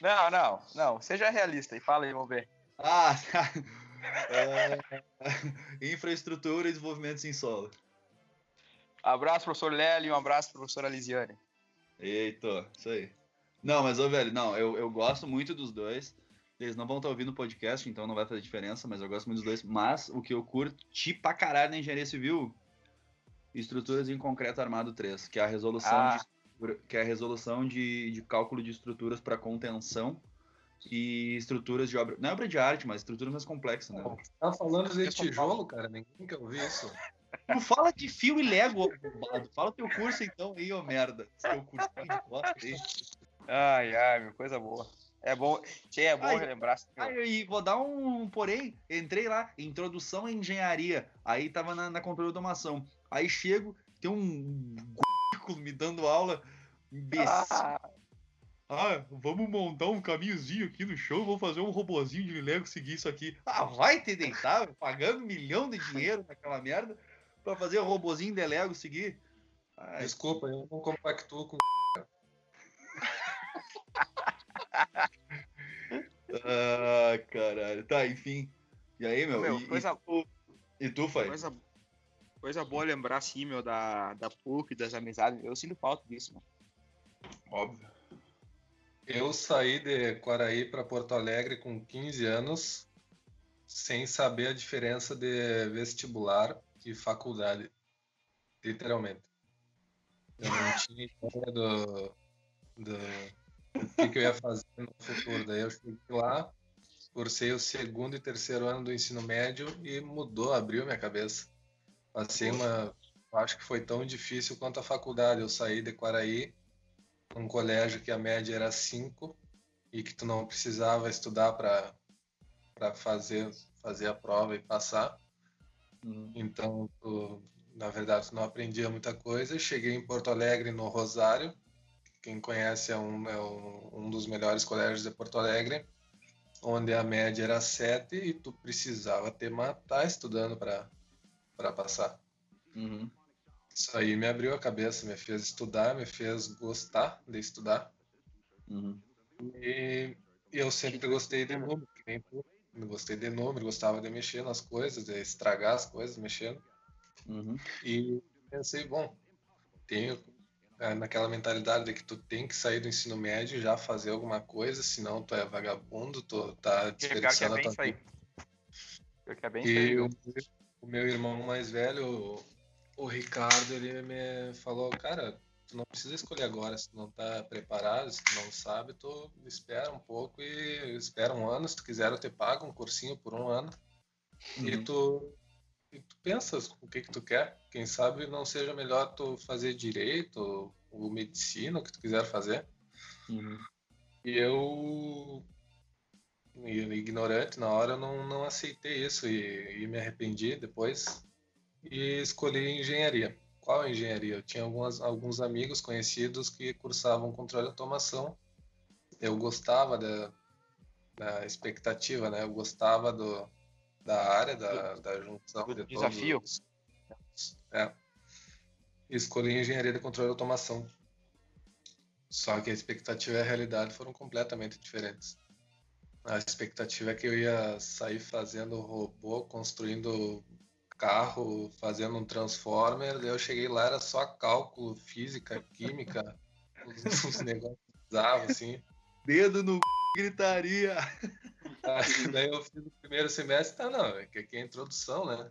Não, não, não. Seja realista e fala aí, vamos ver. Ah, tá. É, infraestrutura e desenvolvimento sem solo. Abraço, professor Lely, um abraço, professora Lisiane. Eita, isso aí. Não, mas, ô, velho, não, eu, eu gosto muito dos dois. Eles não vão estar ouvindo o podcast, então não vai fazer diferença, mas eu gosto muito dos dois. Mas o que eu curti pra caralho na engenharia civil, estruturas em concreto armado 3, que é a resolução, Ah. de, que é a resolução de, de cálculo de estruturas para contenção e estruturas de obra. Não é obra de arte, mas estruturas mais complexas, né? Tá falando de tijolo, cara? Ninguém quer ouvir isso. Tu fala de fio e Lego, ô arrombado. Fala teu curso então aí, ô merda. Teu cursinho de bosta aí. Ai, ai, meu, coisa boa. É bom, tchê, é bom Ai, relembrar. e vou dar um porém. Entrei lá, introdução à engenharia. Aí tava na, na controle de automação. Aí chego, tem um currículo me dando aula. Imbecil. Ah, Ah, vamos montar um caminhozinho aqui no chão, vamos fazer um robozinho de Lego seguir isso aqui. Ah, vai te deitar, velho, pagando um milhão de dinheiro naquela merda pra fazer o robozinho de Lego seguir. Ai, Desculpa, eu não compactuo com. Ah, caralho. Tá, enfim. E aí, meu? Meu, e, coisa- e tu, e tu, Fai? coisa, coisa boa lembrar, assim, meu, da, da PUC, das amizades. Eu sinto falta disso, mano. Óbvio. Eu saí de Quaraí para Porto Alegre com 15 anos, sem saber a diferença de vestibular e faculdade. Literalmente. Eu não tinha ideia do, do, do que, que eu ia fazer no futuro. Daí eu cheguei lá, cursei o segundo e terceiro ano do ensino médio e mudou, abriu minha cabeça. Passei uma. Acho que foi tão difícil quanto a faculdade. Eu saí de Quaraí um colégio que a média era 5 e que tu não precisava estudar para fazer fazer a prova e passar. Uhum. Então, tu, na verdade, tu não aprendia muita coisa. Cheguei em Porto Alegre, no Rosário. Quem conhece é um, é um, dos melhores colégios de Porto Alegre, onde a média era 7 e tu precisava te matar estudando para passar. Uhum. Isso aí me abriu a cabeça, me fez estudar, me fez gostar de estudar. Uhum. E eu sempre gostei de número, Gostei de número, gostava de mexer nas coisas, de estragar as coisas mexendo. Uhum. E pensei, bom, tenho naquela mentalidade de que tu tem que sair do ensino médio e já fazer alguma coisa, senão tu é vagabundo, tu tá é desperdiçando a tua vida. É E o, o meu irmão mais velho, o, o Ricardo, ele me falou, cara, tu não precisa escolher agora, se tu não tá preparado, se tu não sabe, tu espera um pouco e espera um ano, se tu quiser eu te pago um cursinho por um ano e Uhum. tu e tu pensas o que que tu quer, quem sabe não seja melhor tu fazer direito ou medicina, o que tu quiser fazer. Uhum. E eu, ignorante, na hora eu não, não aceitei isso e, e me arrependi depois e escolhi engenharia. Qual engenharia? Eu tinha algumas, alguns amigos conhecidos que cursavam controle de automação. Eu gostava da, da expectativa, né? Eu gostava do, da área, da, da junção do de desafio. todos. É. E escolhi engenharia de controle de automação. Só que a expectativa e a realidade foram completamente diferentes. A expectativa é que eu ia sair fazendo robô, construindo carro fazendo um transformer, daí eu cheguei lá, era só cálculo, física, química, os, os negócios bizarros, assim. Dedo no gritaria. Aí, daí eu fiz o primeiro semestre, tá, não, é que aqui é a introdução, né?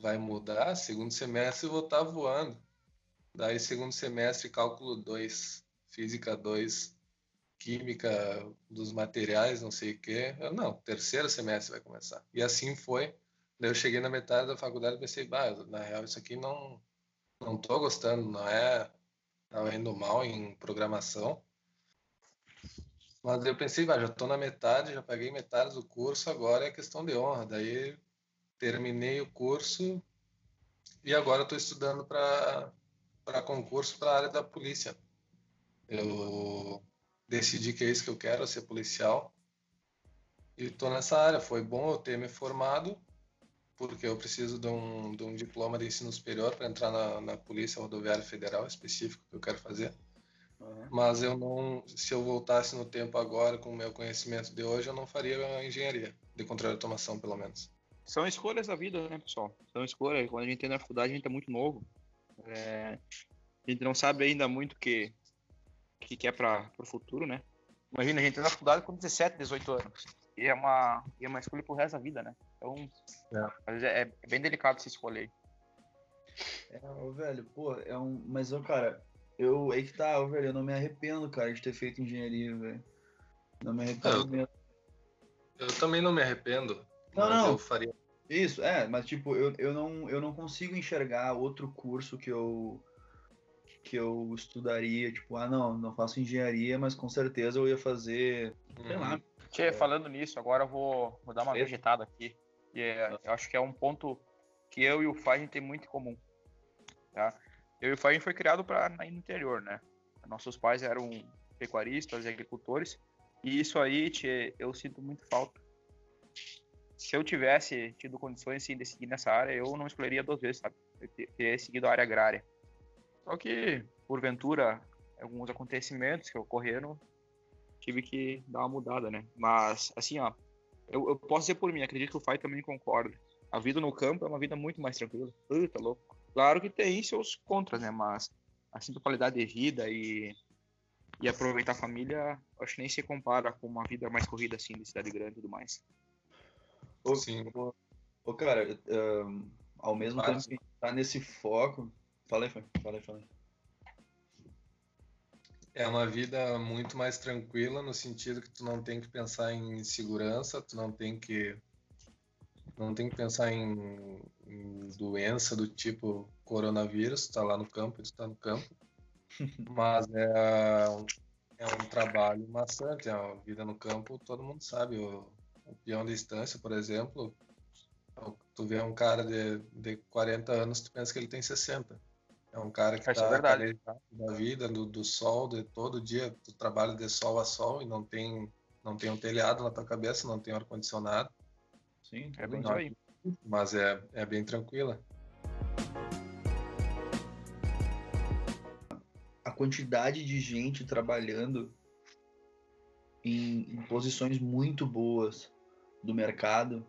Vai mudar, segundo semestre eu vou estar voando. Daí segundo semestre, cálculo 2, física 2, química dos materiais, não sei o quê. Eu, não, terceiro semestre vai começar. E assim foi. Daí eu cheguei na metade da faculdade e pensei, bah, na real isso aqui não não tô gostando, não é tá indo mal em programação. Mas eu pensei, vai, já estou na metade, já paguei metade do curso, agora é questão de honra. Daí terminei o curso e agora estou estudando para concurso para a área da polícia. Eu decidi que é isso que eu quero, ser policial. E estou nessa área. Foi bom eu ter me formado, porque eu preciso de um, de um diploma de ensino superior para entrar na, na Polícia Rodoviária Federal específico que eu quero fazer. Uhum. Mas eu não, se eu voltasse no tempo agora com o meu conhecimento de hoje, eu não faria engenharia de controle de automação, pelo menos. São escolhas da vida, né, pessoal? São escolhas. Quando a gente entra na faculdade, a gente é muito novo. É... A gente não sabe ainda muito o que, que quer para o futuro, né? Imagina, a gente entra na faculdade com 17, 18 anos. E é uma, e é uma escolha pro resto da vida, né? Então, é, é, é bem delicado se escolher. É, velho, pô, é um. Mas, ô, cara, eu, aí que tá, velho, eu não me arrependo, cara, de ter feito engenharia, velho. Não me arrependo eu, mesmo. Eu também não me arrependo. Não, não. Eu faria. Isso, é, mas tipo, eu, eu, não, eu não consigo enxergar outro curso que eu que eu estudaria, tipo, ah, não, não faço engenharia, mas com certeza eu ia fazer, sei lá. Tchê, falando nisso, agora eu vou, vou dar uma vegetada aqui. E é, eu acho que é um ponto que eu e o Fai a gente tem muito em comum. Tá? Eu e o Faim foi criado para no interior, né? Nossos pais eram pecuaristas e agricultores, e isso aí tchê, eu sinto muito falta. Se eu tivesse tido condições assim, de seguir nessa área, eu não escolheria duas vezes, sabe? Eu teria seguido a área agrária. Só que, porventura, alguns acontecimentos que ocorreram, tive que dar uma mudada, né? Mas, assim, ó, eu, eu posso dizer por mim, acredito que o Fai também concorda. A vida no campo é uma vida muito mais tranquila. Puta, louco. Claro que tem seus contras, né? Mas assim, a qualidade de vida e, e aproveitar a família, acho que nem se compara com uma vida mais corrida assim de cidade grande e tudo mais. Ô, Sim. Ô, ô cara, um, ao mesmo tempo que tá nesse foco. Falei, falei, falei. É uma vida muito mais tranquila no sentido que tu não tem que pensar em segurança, tu não tem que não tem que pensar em, em doença do tipo coronavírus, está lá no campo, está no campo. Mas é, é um trabalho maçante, é a vida no campo, todo mundo sabe. O, o peão de distância, por exemplo, tu vê um cara de, de 40 anos, tu pensa que ele tem 60. É um cara que está é da vida, do, do sol, de todo dia, tu trabalha de sol a sol e não tem, não tem um telhado na tua cabeça, não tem ar-condicionado. Sim, é bem isso aí. Mas é, é bem tranquila. A quantidade de gente trabalhando em, em posições muito boas do mercado,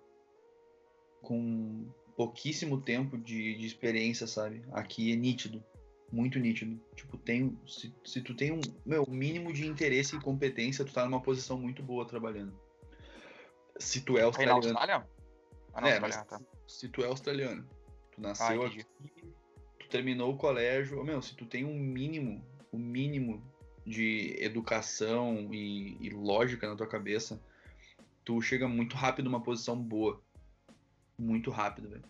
com pouquíssimo tempo de, de experiência, sabe? Aqui é nítido, muito nítido. Tipo, tem, se, se tu tem um meu, mínimo de interesse e competência, tu tá numa posição muito boa trabalhando. Se tu é australiano. Aí na Austrália? Ah, não, é, mas tá. se tu é australiano, tu nasceu ah, aqui, tu terminou o colégio, meu, se tu tem um mínimo, o um mínimo de educação e, e, lógica na tua cabeça, tu chega muito rápido numa posição boa. Muito rápido, velho.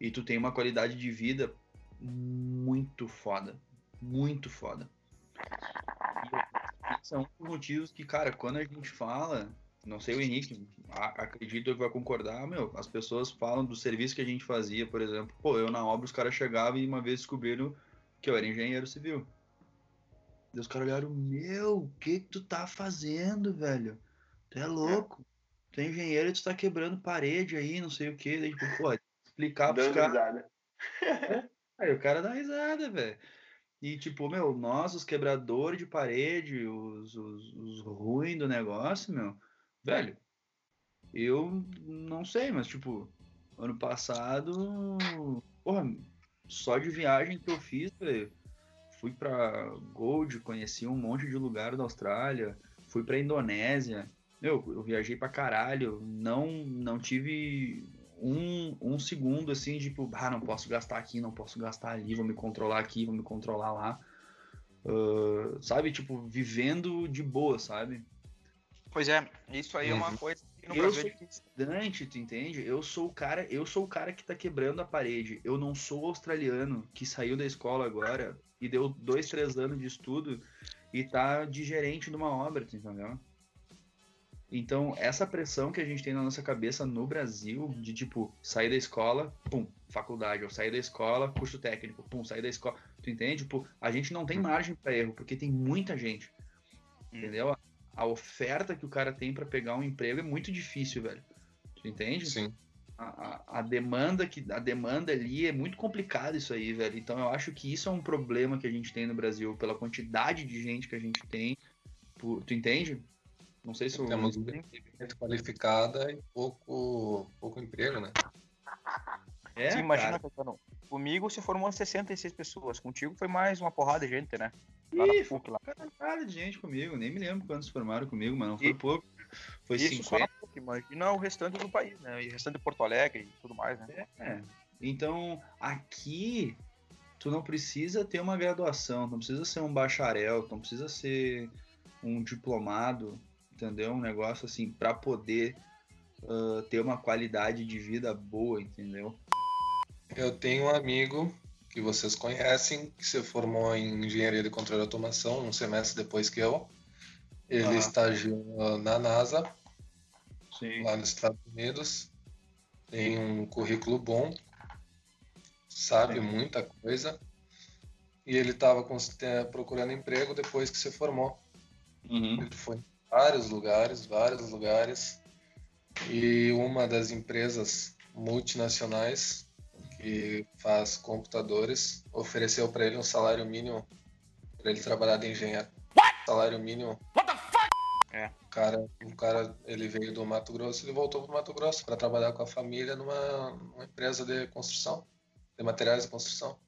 E tu tem uma qualidade de vida muito foda. Muito foda. E são os motivos que, cara, quando a gente fala não sei o Henrique, acredito que vai concordar, meu, as pessoas falam do serviço que a gente fazia, por exemplo, pô, eu na obra os caras chegavam e uma vez descobriram que eu era engenheiro civil. E os caras olharam, meu, o que, que tu tá fazendo, velho? Tu é louco. Tu é engenheiro e tu tá quebrando parede aí, não sei o que. Daí, tipo, pô, explicar pros caras. aí o cara dá risada, velho. E, tipo, meu, nós, os quebradores de parede, os, os, os ruins do negócio, meu, velho, eu não sei, mas tipo, ano passado, porra, só de viagem que eu fiz, velho, fui pra Gold, conheci um monte de lugar da Austrália, fui pra Indonésia. Meu, eu viajei pra caralho, não, não tive um, um segundo assim, tipo, ah, não posso gastar aqui, não posso gastar ali, vou me controlar aqui, vou me controlar lá. Uh, sabe, tipo, vivendo de boa, sabe? Pois é, isso aí é uma Uhum. coisa que no Eu Brasil sou é estudante, tu entende? Eu sou o cara, eu sou o cara que tá quebrando a parede. Eu não sou australiano que saiu da escola agora e deu dois, três anos de estudo e tá de gerente de uma obra, tu entendeu? Então, essa pressão que a gente tem na nossa cabeça no Brasil, de tipo, sair da escola, pum, faculdade, ou sair da escola, curso técnico, pum, sair da escola, tu entende? Tipo, a gente não tem margem para erro, porque tem muita gente, entendeu? A oferta que o cara tem para pegar um emprego é muito difícil, velho. Tu entende? Sim. a, a- a demanda que a demanda ali é muito complicado isso aí, velho. Então eu acho que isso é um problema que a gente tem no Brasil pela quantidade de gente que a gente tem. Por- tu entende? Não sei se eu Temos muito qualificada e pouco, pouco emprego, né? é, Sim, imagina, comigo se formou 66 pessoas, contigo foi mais uma porrada de gente, né? Lá na Ih, PUC, lá. Caralho de gente comigo, nem me lembro quantos formaram comigo, mas não foi E- pouco. Foi Isso só na 50. PUC, imagina o restante do país, né? E o restante de Porto Alegre e tudo mais, né? É. Então, aqui tu não precisa ter uma graduação, tu não precisa ser um bacharel, tu não precisa ser um diplomado, entendeu? Um negócio assim pra poder ah, ter uma qualidade de vida boa, entendeu? Eu tenho um amigo que vocês conhecem, que se formou em engenharia de controle e automação um semestre depois que eu. Ele Ah. estagiou na NASA, Sim. lá nos Estados Unidos. Tem um currículo bom, sabe Sim. muita coisa. E ele estava procurando emprego depois que se formou. Uhum. Ele foi em vários lugares, vários lugares. E uma das empresas multinacionais que faz computadores ofereceu para ele um salário mínimo para ele trabalhar de engenheiro. Salário mínimo. É. O cara, o cara, ele veio do Mato Grosso, ele voltou para Mato Grosso para trabalhar com a família numa, numa empresa de construção, de materiais de construção.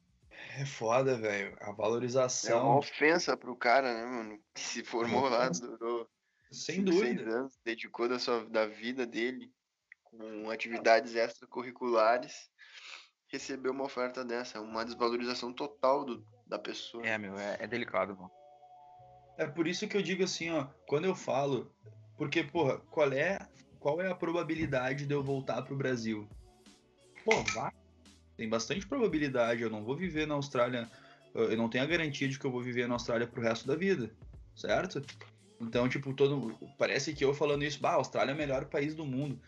É foda, velho. A É uma valorização, ofensa pro cara, né, mano? Que se formou lá, durou sem dúvida. anos, dedicou da, sua, da vida dele com atividades extracurriculares, recebeu uma oferta dessa, uma desvalorização total do, da pessoa. É, meu, é, é delicado, mano. É por isso que eu digo assim, ó, quando eu falo, porque, porra, qual é, qual é a probabilidade de eu voltar pro Brasil? Pô, vai. Tem bastante probabilidade, eu não vou viver na Austrália, eu não tenho a garantia de que eu vou viver na Austrália pro resto da vida, certo? Então, tipo, todo parece que eu falando isso, bah, a Austrália é o melhor país do mundo.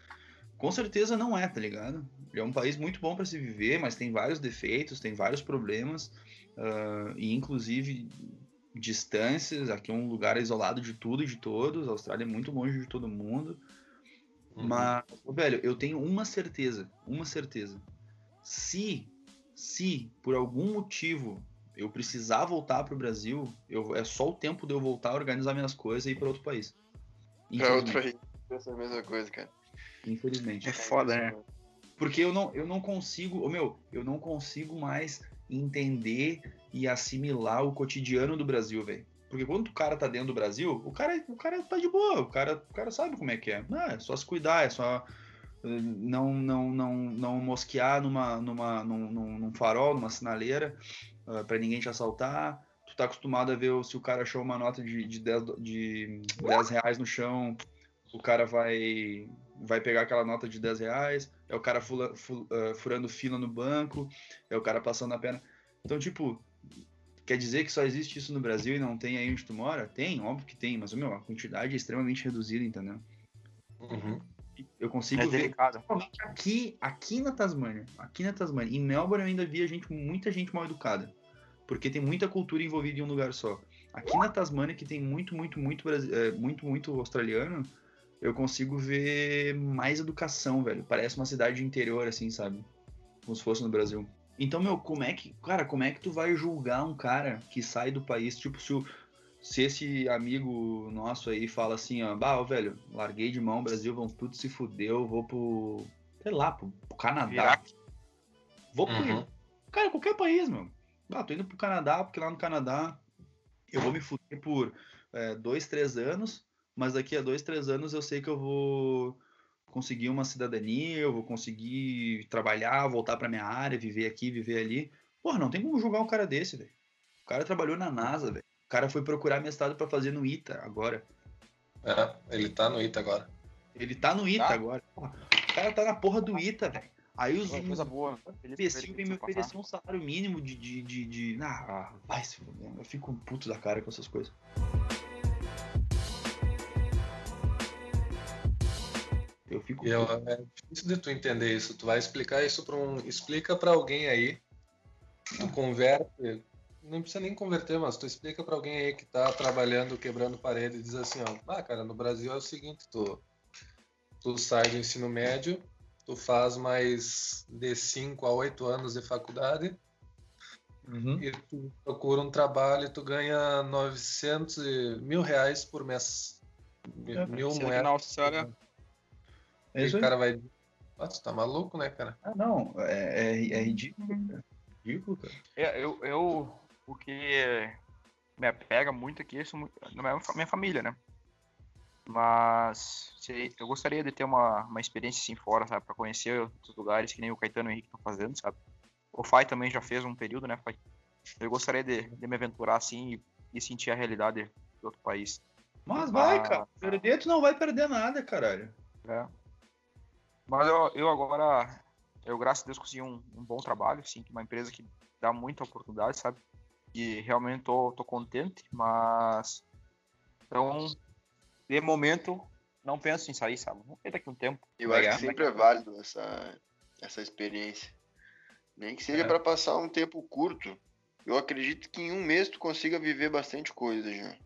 Com certeza não é, tá ligado? Ele é um país muito bom para se viver, mas tem vários defeitos, tem vários problemas, ah, e inclusive distâncias. Aqui é um lugar isolado de tudo e de todos. A Austrália é muito longe de todo mundo. Uhum. Mas, velho, eu tenho uma certeza, uma certeza. Se, se por algum motivo eu precisar voltar pro Brasil, eu, é só o tempo de eu voltar a organizar minhas coisas e ir para outro país. Pra outro Infelizmente. aí, pensa a mesma coisa, cara. Infelizmente. É foda, né? Porque eu não, eu não consigo, ô meu, eu não consigo mais entender e assimilar o cotidiano do Brasil, velho. Porque quando o cara tá dentro do Brasil, o cara, o cara tá de boa, o cara, o cara sabe como é que é. Ah, é só se cuidar, é só eh, não não não não mosquear numa, numa num, num, farol, numa sinaleira, uh, para ninguém te assaltar. Tu tá acostumado a ver se o cara achou uma nota de, de, 10, do- de 10 reais no chão, o cara vai vai pegar aquela nota de 10 reais, é o cara fula- fu- ah, furando fila no banco, é o cara passando a perna. Então, tipo, quer dizer que só existe isso no Brasil e não tem aí onde tu mora? Tem, óbvio que tem, mas, meu, a quantidade é extremamente reduzida, entendeu? Uhum. Eu consigo É ver delicado. Aqui, aqui na Tasmânia. Aqui na Tasmânia. Em Melbourne eu ainda via gente, muita gente mal educada. Porque tem muita cultura envolvida em um lugar só. Aqui na Tasmânia, que tem muito, muito, muito, brasi- eh, muito, muito australiano, eu consigo ver mais educação, velho. Parece uma cidade de interior, assim, sabe? Como se fosse no Brasil. Então, meu, como é que. Cara, como é que tu vai julgar um cara que sai do país? Tipo, se, o- se esse amigo nosso aí fala assim, ó, bah, ô, velho, larguei de mão o Brasil, vão tudo se fudeu, vou pro, sei lá, pro, pro Canadá. Iraque. Vou pro Uhum. Cara, qualquer país, meu. Ah, tô indo pro Canadá, porque lá no Canadá eu vou me fuder por é, dois, três anos, mas daqui a dois, três anos eu sei que eu vou conseguir uma cidadania, eu vou conseguir trabalhar, voltar pra minha área, viver aqui, viver ali. Porra, não tem como julgar um cara desse, velho. O cara trabalhou na NASA, velho. O cara foi procurar mestrado pra fazer no ITA agora. É, ele tá no ITA agora. Ele tá no ITA Tá. agora. Porra, o cara tá na porra do ITA, velho. Aí os, coisa boa. Ele imbecil vem me oferecer um salário mínimo de. de, de, de... Ah, vai se fuder. Eu fico um puto da cara com essas coisas. Eu fico. Eu, puto. é difícil de tu entender isso. Tu vai explicar isso para um. Explica para alguém aí. Tu converte. Não precisa nem converter, mas tu explica para alguém aí que tá trabalhando, quebrando parede e diz assim, ó, ah, cara, no Brasil é o seguinte, tu, tu sai do ensino médio, tu faz mais de 5 a 8 anos de faculdade Uhum. e tu procura um trabalho e tu ganha 900 e- mil reais por mês. Mil, É, mil que moedas. na Austrália, É isso o aí. cara vai. Nossa, tá maluco, né, cara? Ah, não. É, é, é ridículo. cara. Ridículo, cara. é, eu, eu. O que me apega muito aqui é na minha, fa- minha família, né? Mas se- eu gostaria de ter uma, uma experiência assim fora, sabe? Pra conhecer outros lugares que nem o Caetano e o Henrique estão fazendo, sabe? O Fai também já fez um período, né, Fai? Eu gostaria de, de me aventurar assim e, e sentir a realidade de outro país. Mas vai, Ah, cara. Perder, tu não vai perder nada, caralho. né? Mas eu, eu agora, eu graças a Deus consegui um, um bom trabalho, assim, que uma empresa que dá muita oportunidade, sabe? E realmente tô, tô contente, mas então, de momento, não penso em sair, sabe? Vamos ver daqui um tempo. Eu Vai acho que sempre é válido essa, essa experiência. Nem que seja É. para passar um tempo curto. Eu acredito que em um mês tu consiga viver bastante coisa já.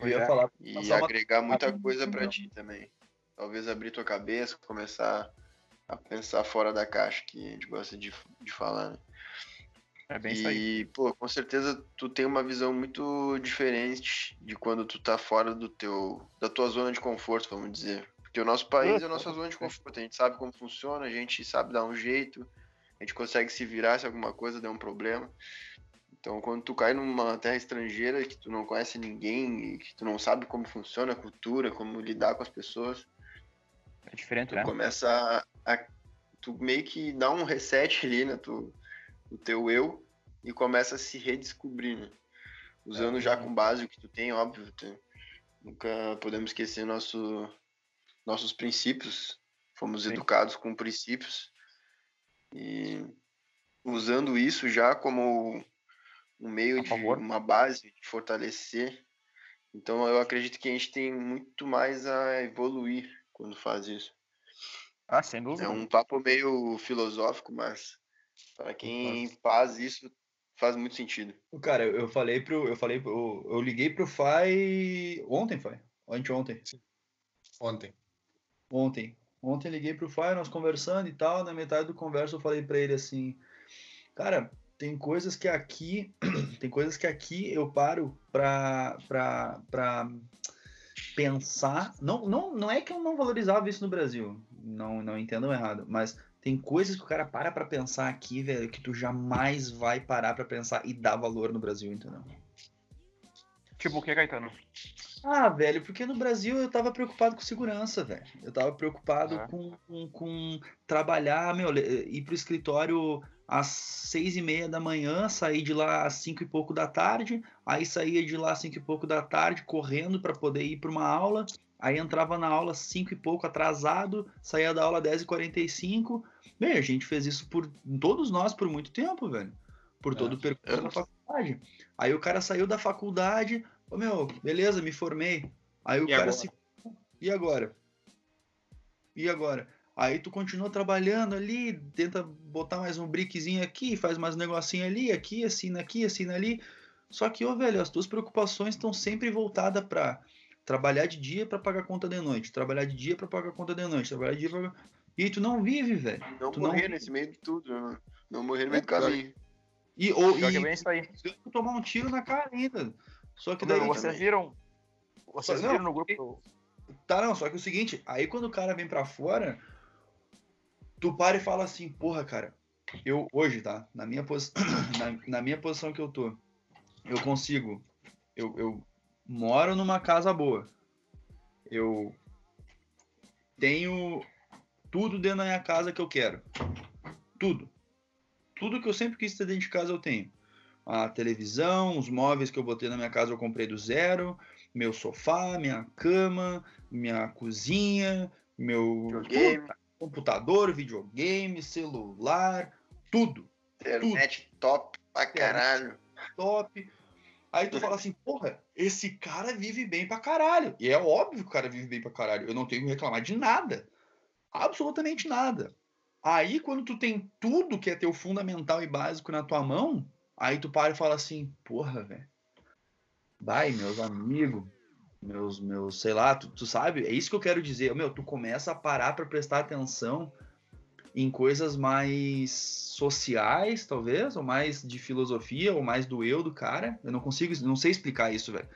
Eu ia É. falar. E Passar uma- agregar muita coisa pra não. ti também. Talvez abrir tua cabeça, começar a pensar fora da caixa, que a gente gosta de, de falar, né? É bem isso aí. E, pô, com certeza tu tem uma visão muito diferente de quando tu tá fora do teu, da tua zona de conforto, vamos dizer. Porque o nosso país é a nossa zona de conforto. A gente sabe como funciona, a gente sabe dar um jeito, a gente consegue se virar se alguma coisa der um problema. Então, quando tu cai numa terra estrangeira que tu não conhece ninguém, e que tu não sabe como funciona a cultura, como lidar com as pessoas, É diferente, tu né? começa a, tu meio que dá um reset ali na tu, no teu eu e começa a se redescobrir, né? Usando já com base o que tu tem, óbvio, tu- nunca podemos esquecer nosso, nossos princípios, fomos Sim. educados com princípios e usando isso já como um meio A de uma base de fortalecer. Então eu acredito que a gente tem muito mais a evoluir quando faz isso. Ah, sem dúvida. É um papo meio filosófico, mas para quem faz isso faz muito sentido. Cara, eu falei pro. Eu falei pro. Eu liguei pro Fai. Ontem, Fai? Anteontem. Ontem. Ontem. Ontem eu liguei pro Fai, nós conversando e tal. Na metade do conversa eu falei pra ele assim: Cara, tem coisas que aqui. tem coisas que aqui eu paro pra. pra, pra pensar. Não, não, não é que eu não valorizava isso no Brasil. Não, não entendam errado. Mas tem coisas que o cara para pra pensar aqui, velho, que tu jamais vai parar pra pensar e dar valor no Brasil, entendeu? Tipo o que, Caetano? Ah, velho, porque no Brasil eu tava preocupado com segurança, velho. Eu tava preocupado É. com, com, com trabalhar, meu, ir pro escritório às seis e meia da manhã, sair de lá às cinco e pouco da tarde, aí saía de lá às cinco e pouco da tarde, correndo para poder ir para uma aula, aí entrava na aula às cinco e pouco atrasado, saía da aula às 10 e 45 Bem, a gente fez isso por todos nós por muito tempo, velho. Por todo É. o percurso da faculdade. Aí o cara saiu da faculdade, ô meu, beleza, me formei. Aí o E cara agora? se. E agora? E agora? Aí tu continua trabalhando ali, tenta botar mais um briquezinho aqui, faz mais um negocinho ali, aqui, assina aqui, assina ali. Só que, ô velho, as tuas preocupações estão sempre voltadas pra trabalhar de dia pra pagar conta de noite, trabalhar de dia pra pagar conta de noite, trabalhar de dia pra... E tu não vive, velho. Não Tu não morrer vive. nesse meio de tudo, né? Não morrer no meio do É, caminho. E, ou, é e bem isso aí. tomar um tiro na cara ainda. Só que daí... vocês viram. Vocês Não, viram no grupo. Tá, não, só que é o seguinte, aí quando o cara vem pra fora, tu para e fala assim, porra, cara, eu hoje, tá? Na minha, posi... na, na minha posição que eu tô, eu consigo. Eu, eu moro numa casa boa. Eu tenho tudo dentro da minha casa que eu quero. Tudo. Tudo que eu sempre quis ter dentro de casa eu tenho. A televisão, os móveis que eu botei na minha casa eu comprei do zero, meu sofá, minha cama, minha cozinha, meu Videogame. tudo, computador, videogame, celular, tudo Internet top pra caralho. top. Aí tu fala assim, porra, esse cara vive bem pra caralho. E é óbvio que o cara vive bem pra caralho. Eu não tenho que reclamar de nada. Absolutamente nada. Aí, quando tu tem tudo que é teu fundamental e básico na tua mão, aí tu para e fala assim, porra, velho. Vai, meus amigos, meus, meus, sei lá, tu, tu sabe? É isso que eu quero dizer. Meu, tu começa a parar pra prestar atenção em coisas mais sociais, talvez, ou mais de filosofia, ou mais do eu do cara. Eu não consigo, não sei explicar isso, velho.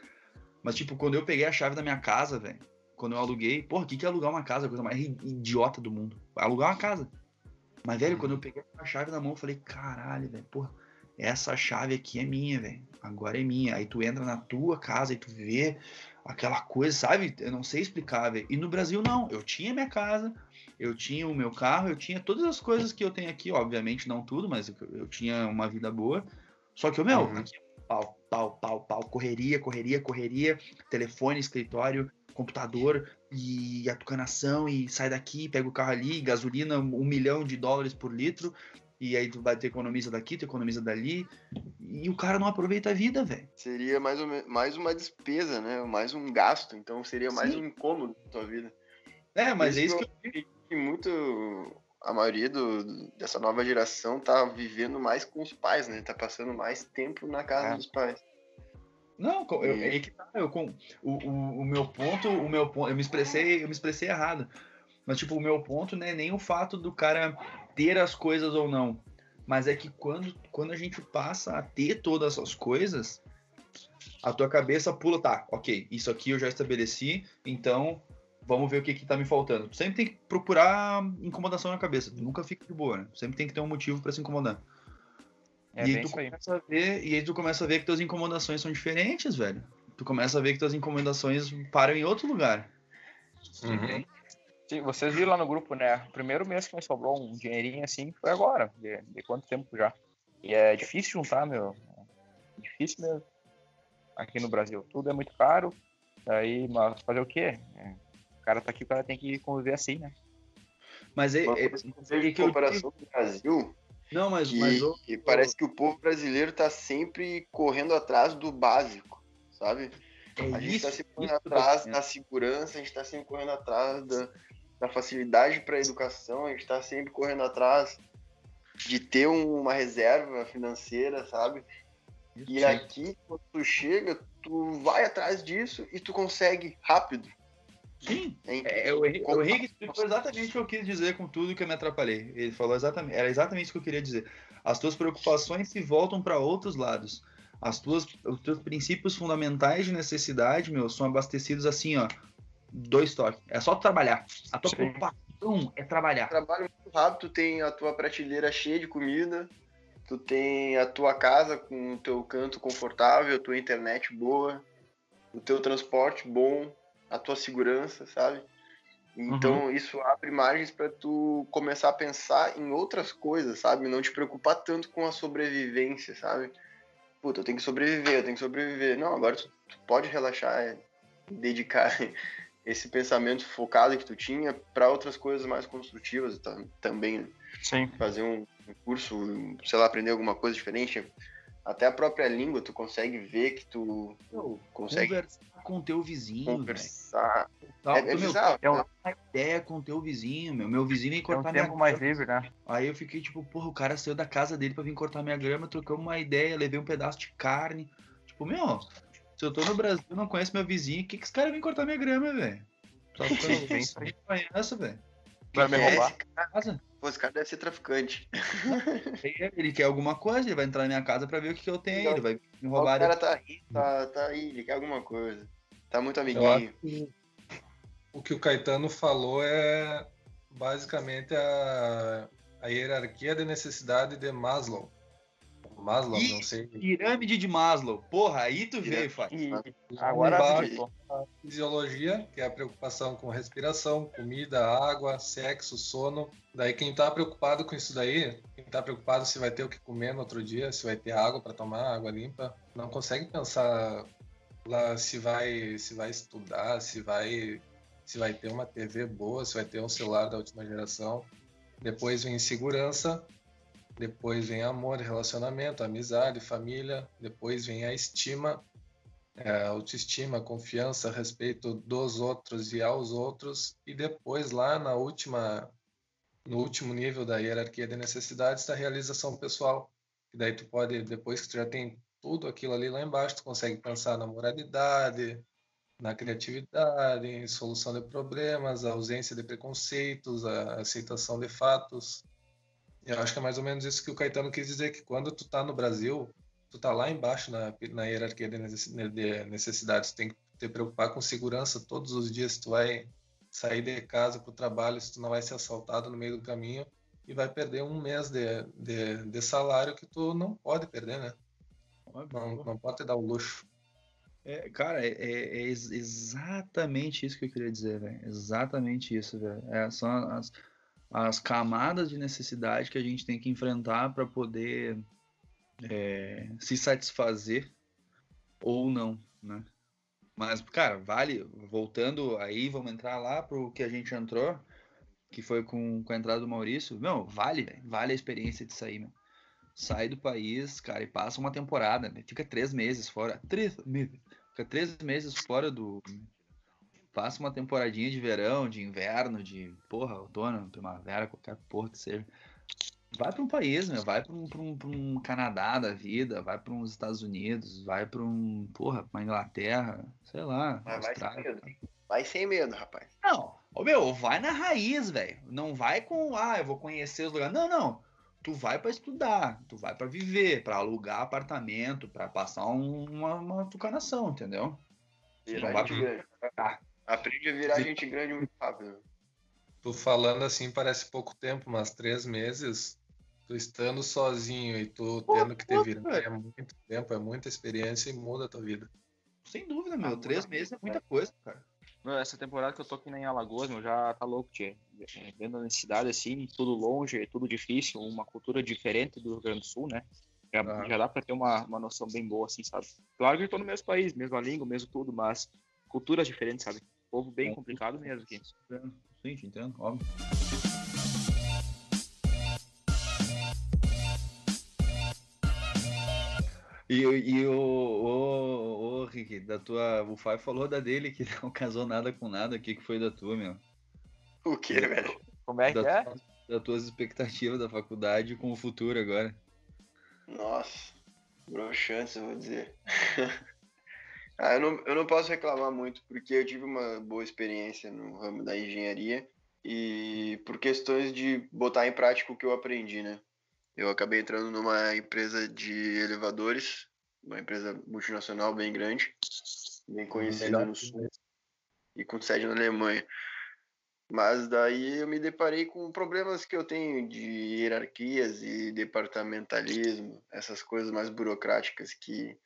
Mas, tipo, quando eu peguei a chave da minha casa, velho, quando eu aluguei, porra, o que, que é alugar uma casa? A coisa mais idiota do mundo. Alugar uma casa. Mas, velho, quando eu peguei a chave na mão, eu falei, caralho, velho, porra, essa chave aqui é minha, velho. Agora é minha. Aí tu entra na tua casa e tu vê aquela coisa, sabe? Eu não sei explicar, velho. E no Brasil, não. Eu tinha minha casa, eu tinha o meu carro, eu tinha todas as coisas que eu tenho aqui, obviamente não tudo, mas eu, eu tinha uma vida boa. Só que o meu, Uhum. aqui, pau, pau, pau, pau, correria, correria, correria, telefone, escritório, computador e atucanação e sai daqui, pega o carro ali, gasolina um milhão de dólares por litro e aí tu vai ter economiza daqui, tu economiza dali e o cara não aproveita a vida, velho. Seria mais, mais uma despesa, né? Mais um gasto. Então seria mais Sim. um incômodo na tua vida. É, mas é isso Isso que eu E muito. A maioria do, dessa nova geração tá vivendo mais com os pais, né? Tá passando mais tempo na casa É. dos pais. Não, eu, é que tá, eu, com, o, o, o meu ponto, o meu ponto, eu me expressei, eu me expressei errado. Mas tipo, o meu ponto não é nem o fato do cara ter as coisas ou não, mas é que quando, quando a gente passa a ter todas essas coisas, a tua cabeça pula, tá, OK, isso aqui eu já estabeleci, então vamos ver o que que tá me faltando. Tu sempre tem que procurar incomodação na cabeça, tu nunca fica de boa, né? Sempre tem que ter um motivo pra se incomodar. É e aí tu isso aí. começa a ver, e aí tu começa a ver que tuas incomodações são diferentes, velho. Tu começa a ver que tuas incomodações param em outro lugar. Uhum. Sim, vocês viram lá no grupo, né? O primeiro mês que me sobrou um dinheirinho assim foi agora. De, de quanto tempo já? E é difícil juntar, meu. É difícil mesmo. Aqui no Brasil. Tudo é muito caro. Aí, mas fazer o quê? É, cara tá aqui, o cara tem que conviver assim, né? Mas é, é, que é que eu comparação com o Brasil, não, mas, que, mas que parece que o povo brasileiro tá sempre correndo atrás do básico, sabe? é A gente isso, tá sempre correndo atrás da segurança, a gente tá sempre correndo atrás da, da facilidade para educação, a gente tá sempre correndo atrás de ter um- uma reserva financeira, sabe? E aqui, quando tu chega, tu vai atrás disso e tu consegue rápido. Sim, É o Henrique, o Henrique explicou exatamente o que eu quis dizer com tudo que eu me atrapalhei. Ele falou exatamente, era exatamente isso que eu queria dizer. As tuas preocupações se voltam para outros lados. As tuas, os teus princípios fundamentais de necessidade, meu, são abastecidos assim, ó, dois toques. É só tu trabalhar. A tua Sim. preocupação é trabalhar. trabalho muito rápido, tu tem a tua prateleira cheia de comida, tu tem a tua casa com o teu canto confortável, a tua internet boa, o teu transporte bom, a tua segurança, sabe? Então isso abre margens para tu começar a pensar em outras coisas, sabe? Não te preocupar tanto com a sobrevivência, sabe? Puta, eu tenho que sobreviver, eu tenho que sobreviver. Não, agora tu, tu pode relaxar, dedicar esse pensamento focado que tu tinha para outras coisas mais construtivas tá? também. Sim. Fazer um, um curso, sei lá, aprender alguma coisa diferente. Até a própria língua tu consegue ver que tu Meu, consegue Conversar com teu vizinho, velho. conversar. Tal, É, é meu, bizarro. é um- né? ideia com teu vizinho, meu. Meu vizinho vem É um cortar minha tempo mais livre, né? Aí eu fiquei tipo, porra, o cara saiu da casa dele pra vir cortar minha grama, trocamos uma ideia, levei um pedaço de carne. Tipo, meu, se eu tô no Brasil e não conheço meu vizinho, o que que esse cara vem cortar minha grama, velho? Tá ficando Sim, sim. conhece, velho. Vai me É, roubar. esse cara, Casa. pô, esse cara deve ser traficante. Ele quer alguma coisa, ele vai entrar na minha casa pra ver o que, que eu tenho aí, ele vai me o roubar. cara tá aí, tá, tá aí, ele quer alguma coisa. Tá muito amiguinho. que o que o Caetano falou é basicamente a, a hierarquia de necessidade de Maslow. Maslow, não sei. Pirâmide de Maslow. Porra, aí tu veio, Lá agora embaixo, a fisiologia, que é a preocupação com respiração, comida, água, sexo, sono. Daí quem tá preocupado com isso daí, quem tá preocupado se vai ter o que comer no outro dia, se vai ter água para tomar, água limpa, não consegue pensar lá se vai se vai estudar, se vai se vai ter uma TV boa, se vai ter um celular da última geração. Depois vem segurança, depois vem amor, relacionamento, amizade, família, depois vem a estima, é, autoestima, confiança, respeito dos outros e aos outros, e depois lá na última, no último nível da hierarquia de necessidades, da realização pessoal. E daí tu pode, depois que tu já tem tudo aquilo ali lá embaixo, tu consegue pensar na moralidade, na criatividade, em solução de problemas, a ausência de preconceitos, a aceitação de fatos. Eu acho que é mais ou menos isso que o Caetano quis dizer, que quando tu tá no Brasil, tu tá lá embaixo na, na hierarquia de necess- de necessidades, tu tem que te preocupar com segurança todos os dias, tu vai sair de casa para o trabalho, se tu não vai ser assaltado no meio do caminho e vai perder um mês de, de, de salário que tu não pode perder, né? Não, não pode dar o luxo. É, cara, é, é- é ex- exatamente isso que eu queria dizer, velho. Exatamente isso, velho. É, são as, as camadas de necessidade que a gente tem que enfrentar para poder é, se satisfazer ou não, né? Mas, cara, vale. Voltando aí, vamos entrar lá pro que a gente entrou, que foi com, com a entrada do Maurício. Meu, vale, velho. Vale a experiência de sair, meu. Sai do país, cara, e passa uma temporada, né? Fica três meses fora. Três meses. Fica três meses fora do. Passa uma temporadinha de verão, de inverno, de porra, outono, primavera, qualquer porra que seja. Vai para um país, meu, vai para um, pra um, pra um Canadá da vida, vai para uns Estados Unidos, vai para um, porra, pra Inglaterra, sei lá, Mas vai sem medo. Vai sem medo, rapaz. Não, ô meu, vai na raiz, velho. Não vai com, ah, eu vou conhecer os lugares. Não, não. Tu vai pra estudar, tu vai pra viver, pra alugar apartamento, pra passar um- uma, uma tucanação, entendeu? Virar Não vai gente grande. Ah. Aprende a virar gente grande muito rápido. Tu falando assim parece pouco tempo, mas três meses, tu estando sozinho e tu tendo que te puta, virar, velho. é muito tempo, é muita experiência e muda a tua vida. Sem dúvida, meu. Ah, Três meses é muita coisa, cara. Meu, Essa temporada que eu tô aqui em Alagoas, meu, já tá louco, tia. Vendo a necessidade, assim, tudo longe, tudo difícil, uma cultura diferente do Rio Grande do Sul, né? Já, Ah. já dá pra ter uma, uma noção bem boa, assim, sabe? Claro que eu tô no mesmo país, mesma língua, mesmo tudo, mas culturas diferentes, sabe? Povo bem É. complicado mesmo aqui. Sim, te entendo, óbvio. E, e o, o, o Rick, da tua. O Fábio falou da dele que não casou nada com nada. O que, que foi da tua, meu? O que, velho? Como é que Da- é? Das tuas expectativas da faculdade com o futuro agora. Nossa, broxantes, eu vou dizer. ah, eu não, eu não posso reclamar muito, porque eu tive uma boa experiência no ramo da engenharia e por questões de botar em prática o que eu aprendi, né? Eu acabei entrando numa empresa de elevadores, uma empresa multinacional bem grande, bem conhecida Melhor no sul e com sede na Alemanha. Mas daí eu me deparei com problemas que eu tenho de hierarquias e departamentalismo, essas coisas mais burocráticas que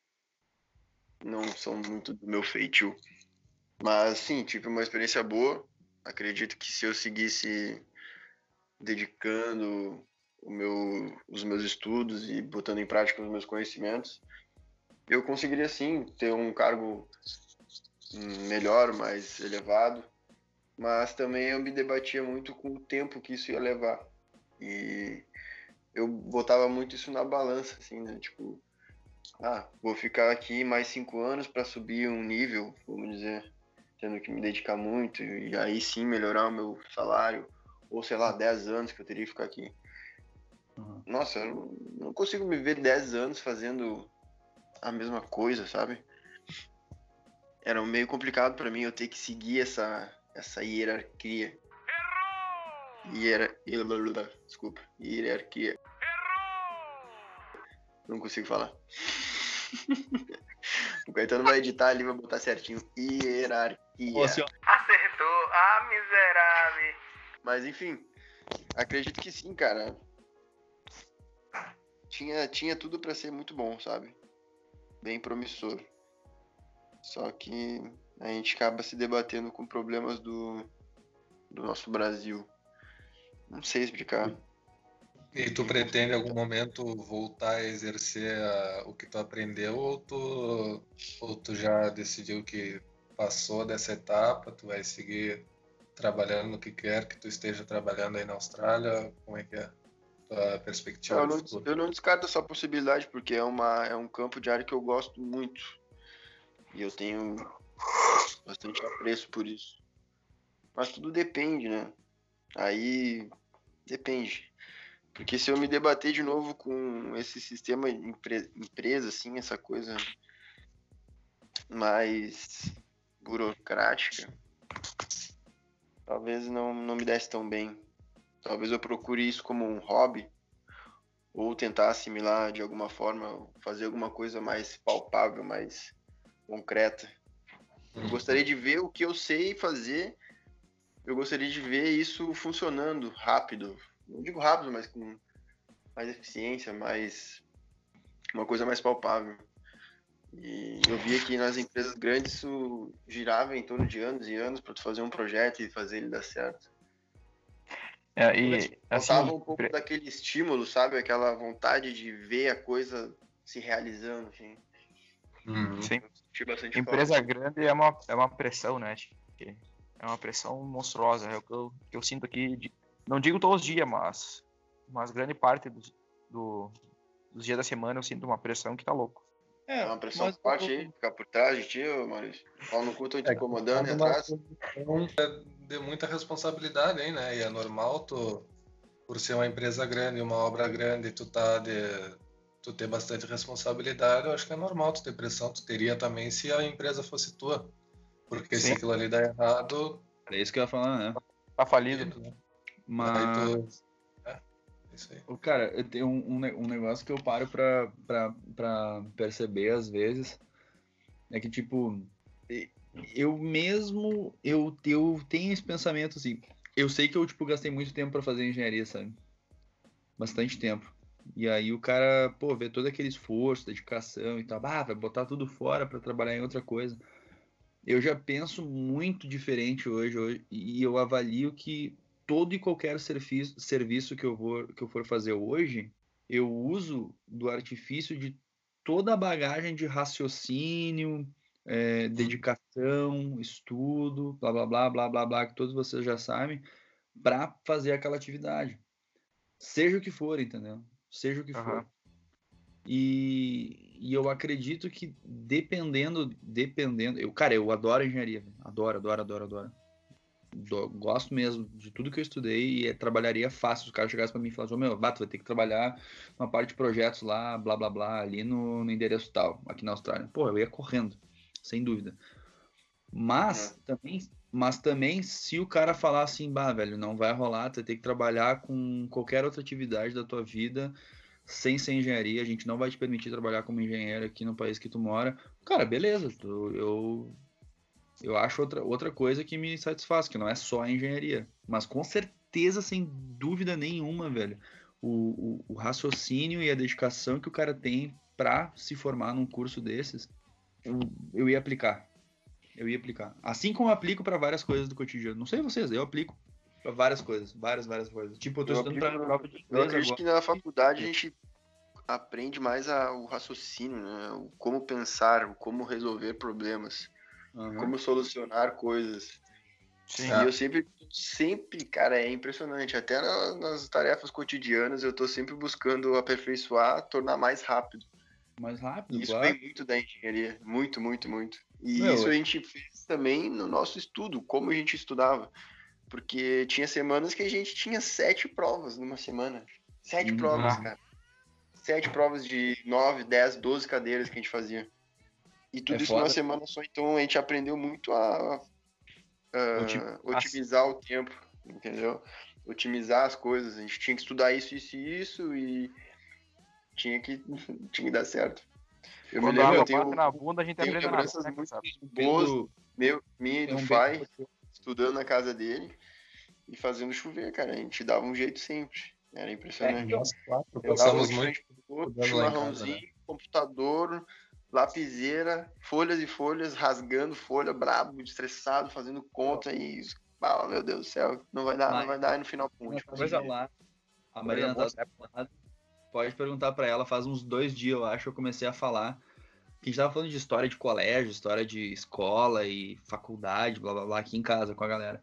não são muito do meu feitio. Mas sim, tive uma experiência boa. Acredito que se eu seguisse dedicando meu, os meus estudos e botando em prática os meus conhecimentos, eu conseguiria sim ter um cargo melhor, mais elevado mas também eu me debatia muito com o tempo que isso ia levar. E eu botava muito isso na balança, assim, né? Tipo, ah, vou ficar aqui mais cinco anos para subir um nível, vamos dizer, tendo que me dedicar muito e aí sim melhorar o meu salário, ou sei lá, 10 anos que eu teria que ficar aqui. Uhum. Nossa, eu não- consigo me ver 10 anos fazendo a mesma coisa, sabe? Era meio complicado para mim eu ter que seguir essa, essa hierarquia. Hierar... Desculpa, hierarquia. Não consigo falar. o Caetano vai editar ali, vai botar certinho. Hierarquia. Ô, Acertou. Ah, miserável. Mas enfim, acredito que sim, cara. Tinha, tinha tudo pra ser muito bom, sabe? Bem promissor. Só que a gente acaba se debatendo com problemas do, do nosso Brasil. Não sei explicar. E tu pretende em algum momento voltar a exercer a- o que tu aprendeu ou tu, ou tu já decidiu que passou dessa etapa, tu vai seguir trabalhando no que quer que tu esteja trabalhando aí na Austrália? Como é que é a perspectiva Eu não, eu não descarto essa possibilidade, porque é, uma, é um campo de área que eu gosto muito. E eu tenho bastante apreço por isso. Mas tudo depende, né? Aí depende. Porque se eu me debater de novo com esse sistema empre- empresa, assim, essa coisa mais burocrática, talvez não, não me desse tão bem. Talvez eu procure isso como um hobby ou tentar assimilar de alguma forma, fazer alguma coisa mais palpável, mais concreta. Eu gostaria de ver o que eu sei fazer. Eu gostaria de ver isso funcionando rápido. Não digo rápido, mas com mais eficiência, mais uma coisa mais palpável. E eu via que nas empresas grandes isso girava em torno de anos e anos para tu fazer um projeto e fazer ele dar certo. É, e assim, Faltava um pouco pre- daquele estímulo, sabe? Aquela vontade de ver a coisa se realizando, assim. Uhum. sim, empresa grande é uma, é uma pressão, né? É uma pressão monstruosa. É o que eu, que eu sinto aqui. de- não digo todos os dias, mas, mas grande parte dos, do, dos dias da semana eu sinto uma pressão que tá louco. É uma pressão mas forte eu- aí, ficar por trás de ti, Maurício. Pau no cu, tô te É, incomodando e atrás. posição de muita responsabilidade, hein, né? E é normal tu, por ser uma empresa grande, uma obra grande, tu tá de, tu ter bastante responsabilidade, eu acho que é normal tu ter pressão, tu teria também se a empresa fosse tua. Porque se Sim. aquilo ali dá errado, É isso que eu ia falar, né? Tá falido. aí Mas, tu... É, é isso aí. Cara, eu tenho um, um ne- negócio que eu paro pra, pra, pra perceber às vezes. É que, tipo, eu mesmo, eu, eu tenho esse pensamento assim. Eu sei que eu, tipo, gastei muito tempo pra fazer engenharia, sabe? Bastante tempo. E aí o cara, pô, vê todo aquele esforço, dedicação e tal. Ah, vai botar tudo fora pra trabalhar em outra coisa. Eu já penso muito diferente hoje, hoje e eu avalio que todo e qualquer serviço, serviço que, eu vou, que eu for fazer hoje, eu uso do artifício de toda a bagagem de raciocínio, é, dedicação, estudo, blá blá blá blá blá blá, que todos vocês já sabem, para fazer aquela atividade. Seja o que for, entendeu? Seja o que for. Aham. E, e eu acredito que dependendo, dependendo, eu, cara, eu adoro engenharia, adoro, adoro, adoro, adoro. Do- gosto mesmo de tudo que eu estudei e é, trabalharia fácil. Se o cara chegasse pra mim e falasse, ô meu, bato, vai ter que trabalhar uma parte de projetos lá, blá blá blá, ali no, no endereço tal, aqui na Austrália. Pô, eu ia correndo, sem dúvida. Mas também, mas também, se o cara falar assim, bah, velho, não vai rolar, tu vai ter que trabalhar com qualquer outra atividade da tua vida sem ser engenharia, a gente não vai te permitir trabalhar como engenheiro aqui no país que tu mora. Cara, beleza, tu- eu eu acho outra, outra coisa que me satisfaz, que não é só a engenharia, mas com certeza, sem dúvida nenhuma, velho, o, o, o raciocínio e a dedicação que o cara tem pra se formar num curso desses, eu, eu ia aplicar. Eu ia aplicar. Assim como eu aplico pra várias coisas do cotidiano. Não sei vocês, eu aplico pra várias coisas, várias, várias coisas. Tipo, eu tô Eu estudando pra aplico- prova de Eu inglês acredito agora. que na faculdade a gente aprende mais a- o raciocínio, né? O como pensar, o como resolver problemas, Aham. como solucionar coisas. Sim. E eu sempre, sempre, cara, é impressionante. Até na- nas tarefas cotidianas eu tô sempre buscando aperfeiçoar, tornar mais rápido. Mais rápido, isso claro. vem muito da engenharia. Muito, muito, muito. E Meu, isso a gente fez também no nosso estudo, como a gente estudava. Porque tinha semanas que a gente tinha sete provas numa semana. Sete Uhum. provas, Ah. cara. Sete provas de nove, dez, doze cadeiras que a gente fazia. E tudo É isso numa foda. semana só. Então a gente aprendeu muito a, a Otimizar. otimizar o tempo, entendeu? Otimizar as coisas. A gente tinha que estudar isso, isso e isso e tinha que, tinha que dar certo. Eu me Quando a lembro, eu tenho, na bunda, a gente tenho na lembranças né, muito boas meu, minha e é do pai, estudando na casa dele. e fazendo chover, cara. A gente dava um jeito sempre. Era impressionante. Nós quatro passamos muito outro, casa, chimarrãozinho, computador, lapiseira, folhas e folhas, rasgando folha, brabo, estressado, fazendo conta e. Ah, meu Deus do céu, não vai dar, não vai dar, e no final, Uma tipo, coisa lá. A Mariana tá falando. Pode perguntar pra ela, faz uns dois dias, eu acho, eu comecei a falar. Que a gente tava falando de história de colégio, história de escola e faculdade, blá blá blá, aqui em casa com a galera.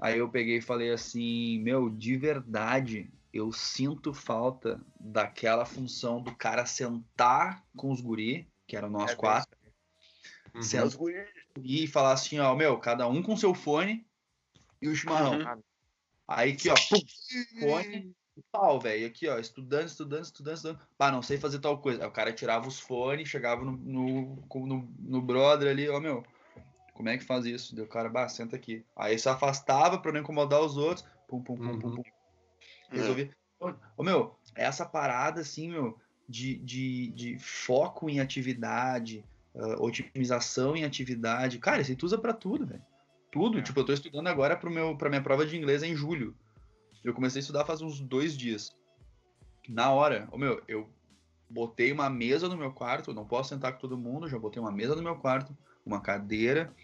Aí eu peguei e falei assim, meu, de verdade, eu sinto falta daquela função do cara sentar com os guri, que eram nós É, quatro, Uhum. sentar os guri- e falar assim, ó, meu, cada um com seu fone e o chimarrão. Uhum. Aí aqui, ó, pum, fone pau, velho. Aqui, ó, estudando, estudando, estudando, estudando. Pá, não sei fazer tal coisa. Aí o cara tirava os fones, chegava no, no, no, no brother ali, ó, meu, como é que faz isso? Deu o cara, bah, senta aqui. Aí se afastava pra não incomodar os outros. Pum, pum, pum, pum, Uhum. pum. Resolvi. Ô, meu, essa parada, assim, meu, de, de, de foco em atividade, ah, otimização em atividade. Cara, isso tu usa pra tudo, velho. Tudo. É. Tipo, eu tô estudando agora pro meu, pra minha prova de inglês em julho. Eu comecei a estudar faz uns dois dias. Na hora, ô meu, eu botei uma mesa no meu quarto, não posso sentar com todo mundo, já botei uma mesa no meu quarto, uma cadeira,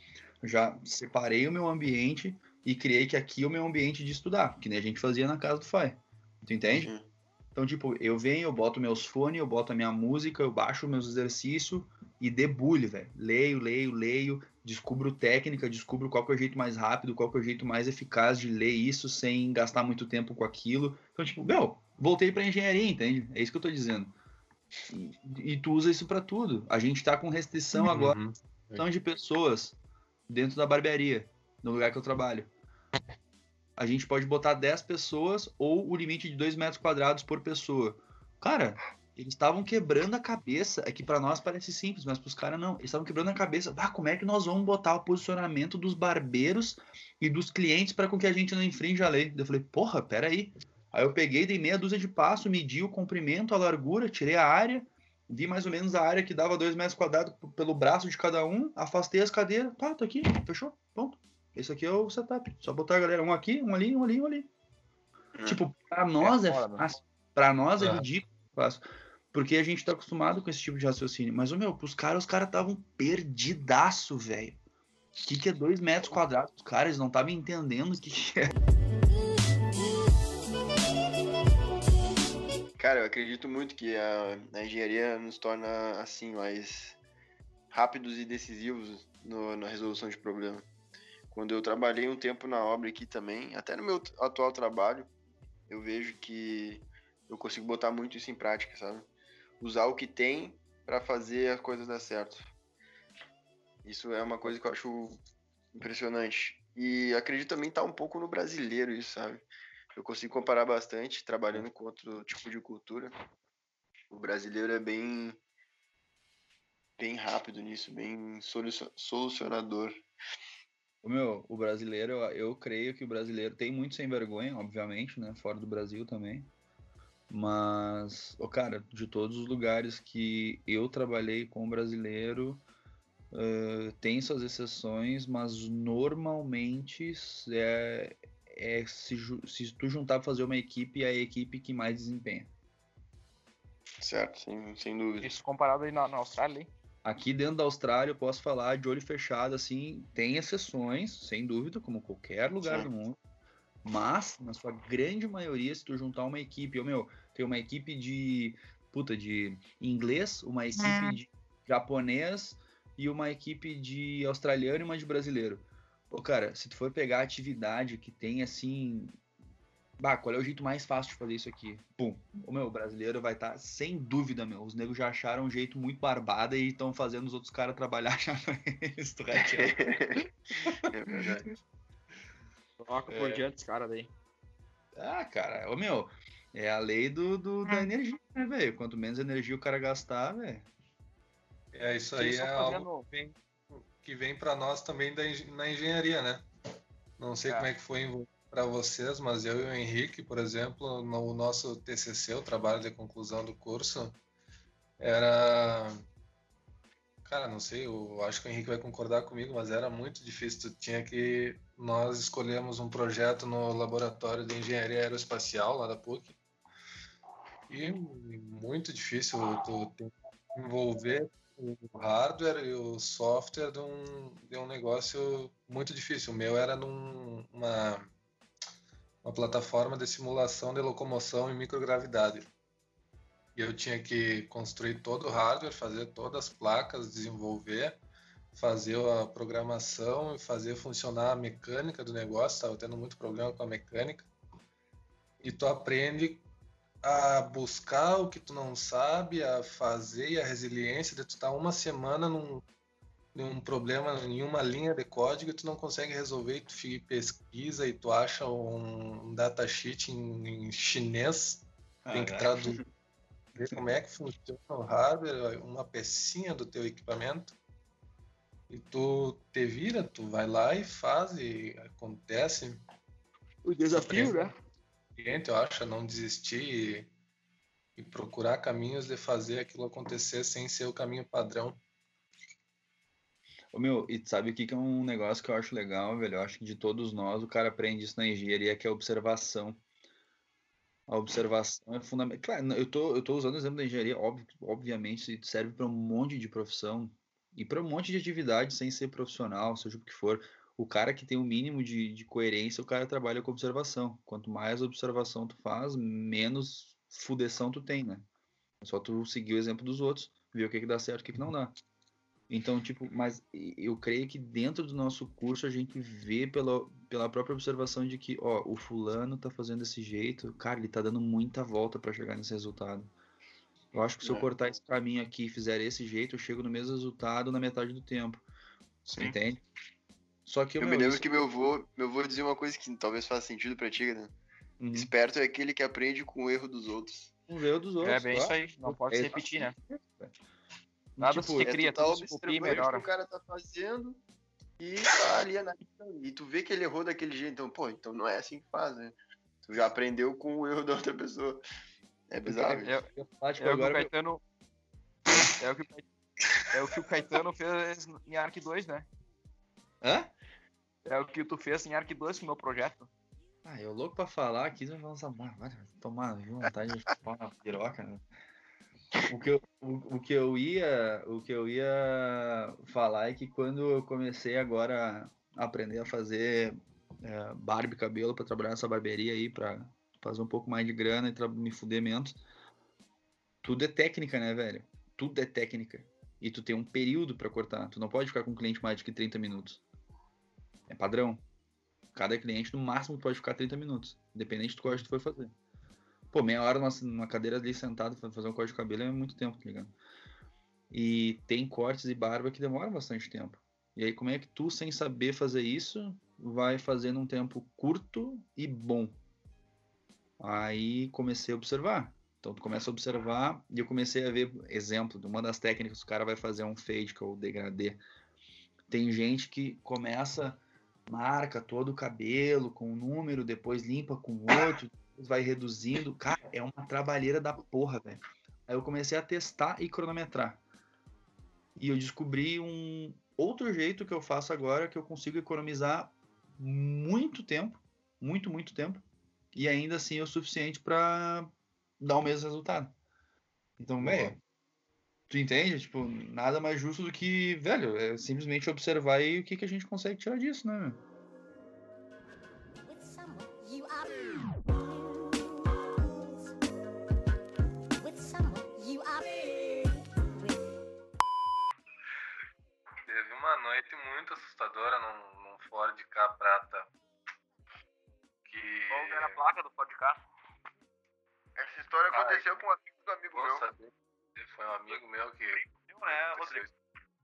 já separei o meu ambiente e criei que aqui é o meu ambiente de estudar, que nem a gente fazia na casa do Fai. Tu entende? Uhum. Então, tipo, eu venho, eu boto meus fones, eu boto a minha música, eu baixo meus exercícios e debulho, velho. Leio, leio, leio, descubro técnica, descubro qual que é o jeito mais rápido, qual que é o jeito mais eficaz de ler isso sem gastar muito tempo com aquilo. Então, tipo, meu, voltei pra engenharia, entende? É isso que eu tô dizendo. E, e tu usa isso pra tudo. A gente tá com restrição agora Uhum. questão de pessoas dentro da barbearia, no lugar que eu trabalho. A gente pode botar 10 pessoas ou o limite de 2 metros quadrados por pessoa. Cara, eles estavam quebrando a cabeça. É que pra nós parece simples, mas pros caras não. Eles estavam quebrando a cabeça. Bah, como é que nós vamos botar o posicionamento dos barbeiros e dos clientes para com que a gente não infrinja a lei? Eu falei, porra, peraí. Aí eu peguei, dei meia dúzia de passo, medi o comprimento, a largura, tirei a área, vi mais ou menos a área que dava 2 metros quadrados pelo braço de cada um, afastei as cadeiras, tá, tô aqui, fechou, ponto. Esse aqui é o setup. Só botar a galera um aqui, um ali, um ali, um ali. Hum. Tipo, pra nós é, foda, fácil. Pra nós é É. ridículo fácil. Porque a gente tá acostumado com esse tipo de raciocínio. Mas, ô meu, pros caras, os caras estavam perdidaço, velho. O que, que é dois metros quadrados? Os caras não estavam entendendo o que, que é. Cara, eu acredito muito que a, a engenharia nos torna assim mais rápidos e decisivos no- na resolução de problema. Quando eu trabalhei um tempo na obra aqui também, até no meu atual trabalho, eu vejo que eu consigo botar muito isso em prática, sabe? Usar o que tem para fazer as coisas dar certo. Isso é uma coisa que eu acho impressionante. E acredito também estar um pouco no brasileiro isso, sabe? Eu consigo comparar bastante trabalhando com outro tipo de cultura. O brasileiro é bem bem rápido nisso, bem solucio- solucionador. Ô, meu, o brasileiro, eu, eu creio que o brasileiro tem muito sem vergonha, obviamente, né? Fora do Brasil também. Mas, ô, cara, de todos os lugares que eu trabalhei com brasileiro, eh, tem suas exceções, mas normalmente é, é se, se tu juntar pra fazer uma equipe, é a equipe que mais desempenha. Certo, sem, sem dúvida. Isso comparado aí na, na Austrália, hein? Aqui dentro da Austrália, eu posso falar de olho fechado, assim, tem exceções, sem dúvida, como qualquer lugar Sim. do mundo. Mas, na sua grande maioria, se tu juntar uma equipe, ô meu, tem uma equipe de, puta, de inglês, uma equipe de japonês e uma equipe de australiano e uma de brasileiro. Ô, cara, se tu for pegar a atividade que tem, assim... Bah, qual é o jeito mais fácil de fazer isso aqui? Pum. O meu, o brasileiro vai estar, sem dúvida, meu. Os negros já acharam um jeito muito barbada e estão fazendo os outros caras trabalhar já pra eles. É verdade. Troca É. por diante esse cara daí. Ah, cara, ô meu, é a lei do, do- da energia, né, velho? Quanto menos energia o cara gastar, velho. É, isso aí é algo que vem, que vem para nós também da, na engenharia, né? Não sei É. como é que foi para vocês, mas eu e o Henrique, por exemplo, no nosso TCC, o trabalho de conclusão do curso, era Cara, não sei, eu acho que o Henrique vai concordar comigo, mas era muito difícil. Tu tinha que. Nós escolhemos um projeto no laboratório de engenharia aeroespacial lá da PUC. E muito difícil tu tem que envolver o hardware e o software de um, de um negócio muito difícil. O meu era numa uma, plataforma de simulação de locomoção em microgravidade. E eu tinha que construir todo o hardware, fazer todas as placas, desenvolver, fazer a programação e fazer funcionar a mecânica do negócio. Estava tendo muito problema com a mecânica. E tu aprende a buscar o que tu não sabe, a fazer e a resiliência de tu estar uma semana num, num problema em uma linha de código e tu não consegue resolver, tu fica, pesquisa e tu acha um datasheet em, em chinês, tem que traduzir, ver como é que funciona o hardware, uma pecinha do teu equipamento, e tu te vira, tu vai lá e faz e acontece. O desafio, né? cliente, eu acho, é não desistir e, e, procurar caminhos de fazer aquilo acontecer sem ser o caminho padrão. Ô, meu, e sabe o que, que é um negócio que eu acho legal, velho? Eu acho que de todos nós, o cara aprende isso na engenharia, que é a observação. A observação é fundamental. Claro, eu tô, eu tô usando o exemplo da engenharia, obviamente, serve para um monte de profissão e para um monte de atividade sem ser profissional, seja o que for o cara que tem o um mínimo de, de coerência, o cara trabalha com observação. Quanto mais observação tu faz, menos fudeção tu tem, né? É só tu seguir o exemplo dos outros, ver o que, que dá certo e o que, que não dá. Então, tipo, mas eu creio que dentro do nosso curso a gente vê pela, pela própria observação de que, ó, o fulano tá fazendo desse jeito, cara, ele tá dando muita volta para chegar nesse resultado. Eu acho que se eu é. cortar esse caminho aqui e fizer esse jeito, eu chego no mesmo resultado na metade do tempo. Sim. Entende? Só que eu, me lembro isso... que meu avô, meu avô dizia uma coisa que talvez faça sentido pra ti, né? Uhum. Esperto é aquele que aprende com o erro dos outros. Com o erro dos outros. É bem claro. isso aí, não pode é se repetir, né? Nada tipo, se cria, é tudo se copia e melhora. o cara tá fazendo e tá ali analisando. E tu vê que ele errou daquele jeito, então, pô, então não é assim que faz, né? Tu já aprendeu com o erro da outra pessoa. É bizarro. É, é, é, é o que o Caetano... É o que, é o que o Caetano fez em Ark 2, né? Hã? É o que tu fez em Ark 2 com o meu projeto. Ah, eu louco pra falar aqui, vai falar essa vai tomar vontade de chupar uma piroca, né? O que, eu, o, o, que eu ia o que eu ia falar é que quando eu comecei agora a aprender a fazer é, barba e cabelo para trabalhar nessa barbearia aí para fazer um pouco mais de grana e me fuder menos tudo é técnica né velho tudo é técnica e tu tem um período para cortar tu não pode ficar com um cliente mais de que 30 minutos é padrão. Cada cliente, no máximo, pode ficar 30 minutos, independente do que tu for fazer. Pô, meia hora numa, numa cadeira ali sentado fazer um corte de cabelo é muito tempo, tá ligado? E tem cortes e barba que demoram bastante tempo. E aí, como é que tu, sem saber fazer isso, vai fazer num tempo curto e bom? Aí comecei a observar. Então, tu começa a observar e eu comecei a ver exemplo de uma das técnicas, o cara vai fazer um fade, que é o degradê. Tem gente que começa marca todo o cabelo com um número, depois limpa com outro, vai reduzindo. Cara, é uma trabalheira da porra, velho. Aí eu comecei a testar e cronometrar. E eu descobri um outro jeito que eu faço agora que eu consigo economizar muito tempo, muito, muito tempo, e ainda assim é o suficiente para dar o mesmo resultado. Então, velho, tu entende? Tipo, nada mais justo do que, velho, é simplesmente observar aí o que, que a gente consegue tirar disso, né? Teve num, num Ford K prata. Que... Qual era a placa do Ford K? Essa história aconteceu com um amigo do amigo meu. Saber. Foi um amigo meu que. Teu, né, Rodrigo?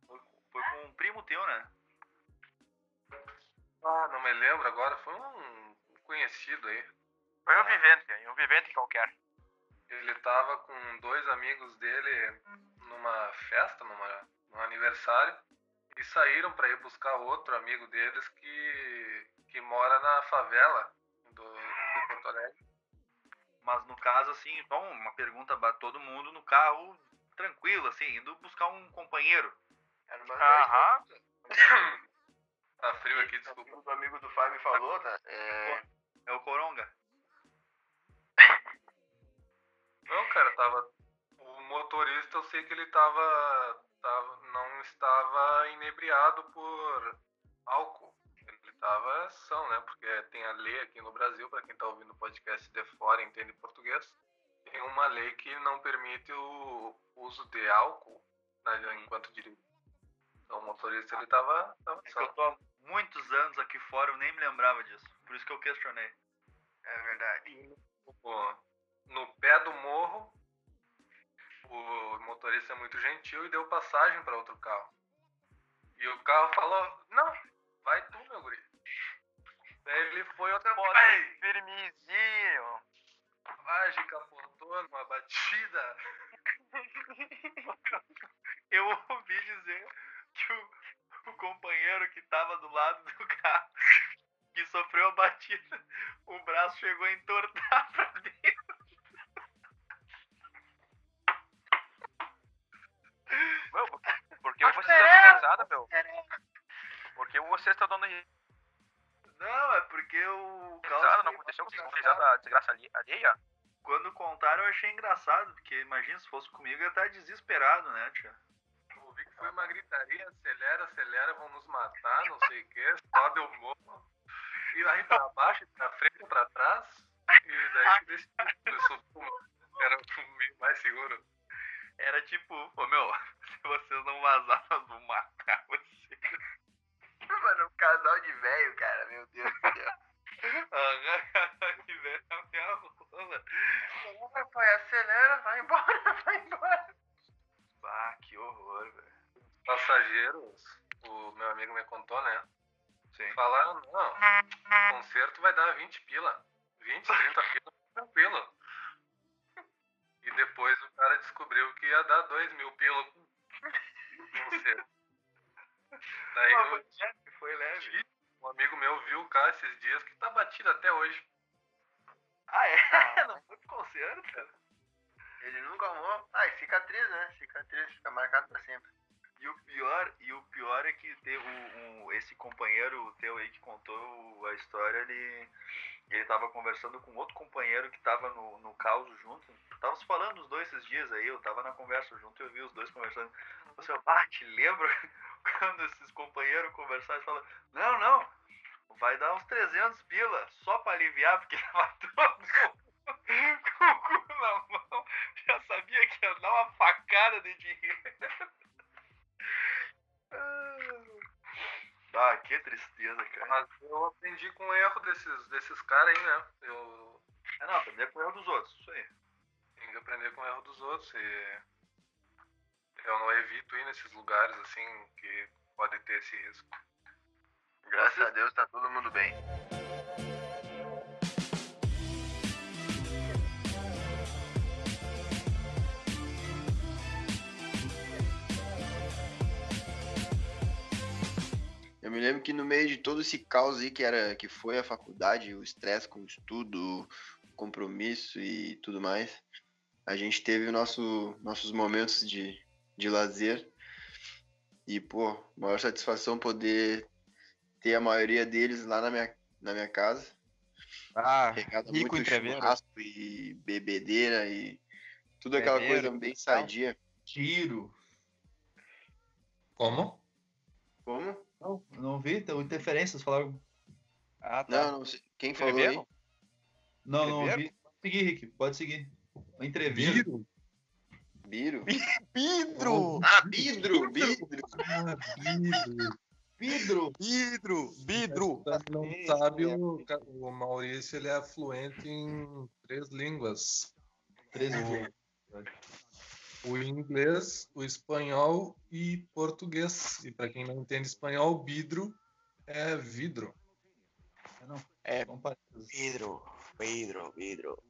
Foi, foi, com um primo teu, né? Ah, não me lembro agora. Foi um conhecido aí. Foi um vivente, um vivente qualquer. Ele tava com dois amigos dele numa festa, numa, num aniversário, e saíram para ir buscar outro amigo deles que, que mora na favela do, de Porto Alegre. Mas no caso, assim, então, uma pergunta para todo mundo no carro tranquilo, assim, indo buscar um companheiro. Era uma Aham. Tá frio aqui, desculpa. O amigo do Fábio me falou, tá? É, É o Coronga. Não, cara, tava. O motorista, eu sei que ele tava. tava não estava inebriado por álcool. Ele tava são, né? Porque tem a lei aqui no Brasil, para quem tá ouvindo o podcast de fora entende português, tem uma lei que não permite o uso de álcool né, enquanto dirige. Então o motorista ele tava, tava É são. eu tô há muitos anos aqui fora, eu nem me lembrava disso. Por isso que eu questionei. é verdade. No pé do morro, o motorista é muito gentil e deu passagem para outro carro. E o carro falou: Não, vai tu, meu guri. Daí ele foi outra Ai, Firmezinho. Vagem capotou numa batida. Eu ouvi dizer que o, o companheiro que tava do lado do carro, que sofreu a batida, o braço chegou a entortar pra dentro. Por que você tá dando risada, meu? Por que você está dando Não, é porque o risada? Não aconteceu com você risada desgraça ali- alheia? Quando contaram, eu achei engraçado, porque imagina se fosse comigo, eu ia estar desesperado, né, tia? Eu ouvi que foi uma gritaria: acelera, acelera, vão nos matar, não sei o que, sobe o morro. E aí pra baixo, pra frente, pra trás. E daí que decidiu. Começou, pô, Era meio mais seguro. Era tipo, ô meu, se vocês não vazar, nós vamos matar vocês. Mano, um casal de velho, cara, meu Deus do céu. Aham, que velho, a minha rola. Pai, acelera, vai embora, vai embora. Ah, que horror, velho. Passageiros, o meu amigo me contou, né? Sim. Falaram, não, o concerto vai dar 20 pila. 20, 30 pila, tranquilo. Depois o cara descobriu que ia dar 2 mil pila o concerto. Daí Ah, eu- foi leve, foi leve. um amigo meu viu o carro esses dias que tá batido até hoje. Ah, é? Não foi pro concerto? Ele nunca arrumou. Ah, e cicatriz, né? Cicatriz fica marcado pra sempre. E o pior, e o pior é que teve um, um- esse companheiro teu aí que contou a história, ele, ele tava conversando com outro companheiro que tava no, no caos junto. Tava se falando os dois esses dias aí, eu tava na conversa junto e eu vi os dois conversando. Você, ah, te lembra quando esses companheiros conversaram e falaram, não, não, vai dar uns 300 pila, só pra aliviar, porque tava todo com o cu na mão, já sabia que ia dar uma facada de dinheiro. Ah, que tristeza, cara. Mas eu aprendi com o erro desses, desses caras aí, né? Eu É, não, aprender com o erro dos outros, isso aí. tenho que aprender com o erro dos outros e eu não evito ir nesses lugares assim que pode ter esse risco. Graças a Deus tá todo mundo bem. Eu me lembro que no meio de todo esse caos aí que era que foi a faculdade, o estresse com o estudo, o compromisso e tudo mais, a gente teve nosso, nossos momentos de, de lazer. E, pô, maior satisfação poder ter a maioria deles lá na minha, na minha casa. Ah, Regada rico muito churrasco e bebedeira e tudo aquela coisa bem sadia. Tiro. Como? Como? Não, não vi, tem interferências, falaram. Ah, tá. Não, não sei. Quem falou aí? Não, não vi. Pode seguir, Rick, pode seguir. Entreviro. Biro? Vidro! Ah, vidro, vidro. Vidro. Vidro! Vidro! Pra quem não Sim, sabe, sim, é. o, o Maurício ele é fluente em três línguas. Três O inglês, o espanhol e português. E para quem não entende espanhol, vidro é vidro. Não, É. Vidro! Vidro! Vidro!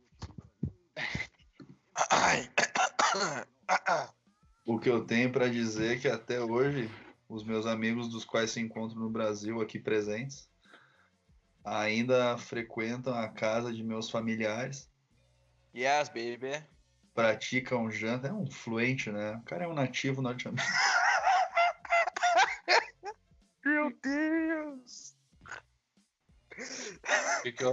O que eu tenho pra dizer é que até hoje, os meus amigos dos quais se encontram no Brasil aqui presentes, ainda frequentam a casa de meus familiares, Yes, baby! pratica um janta, é um fluente, né? O cara é um nativo norte-americano. Meu Deus! Que que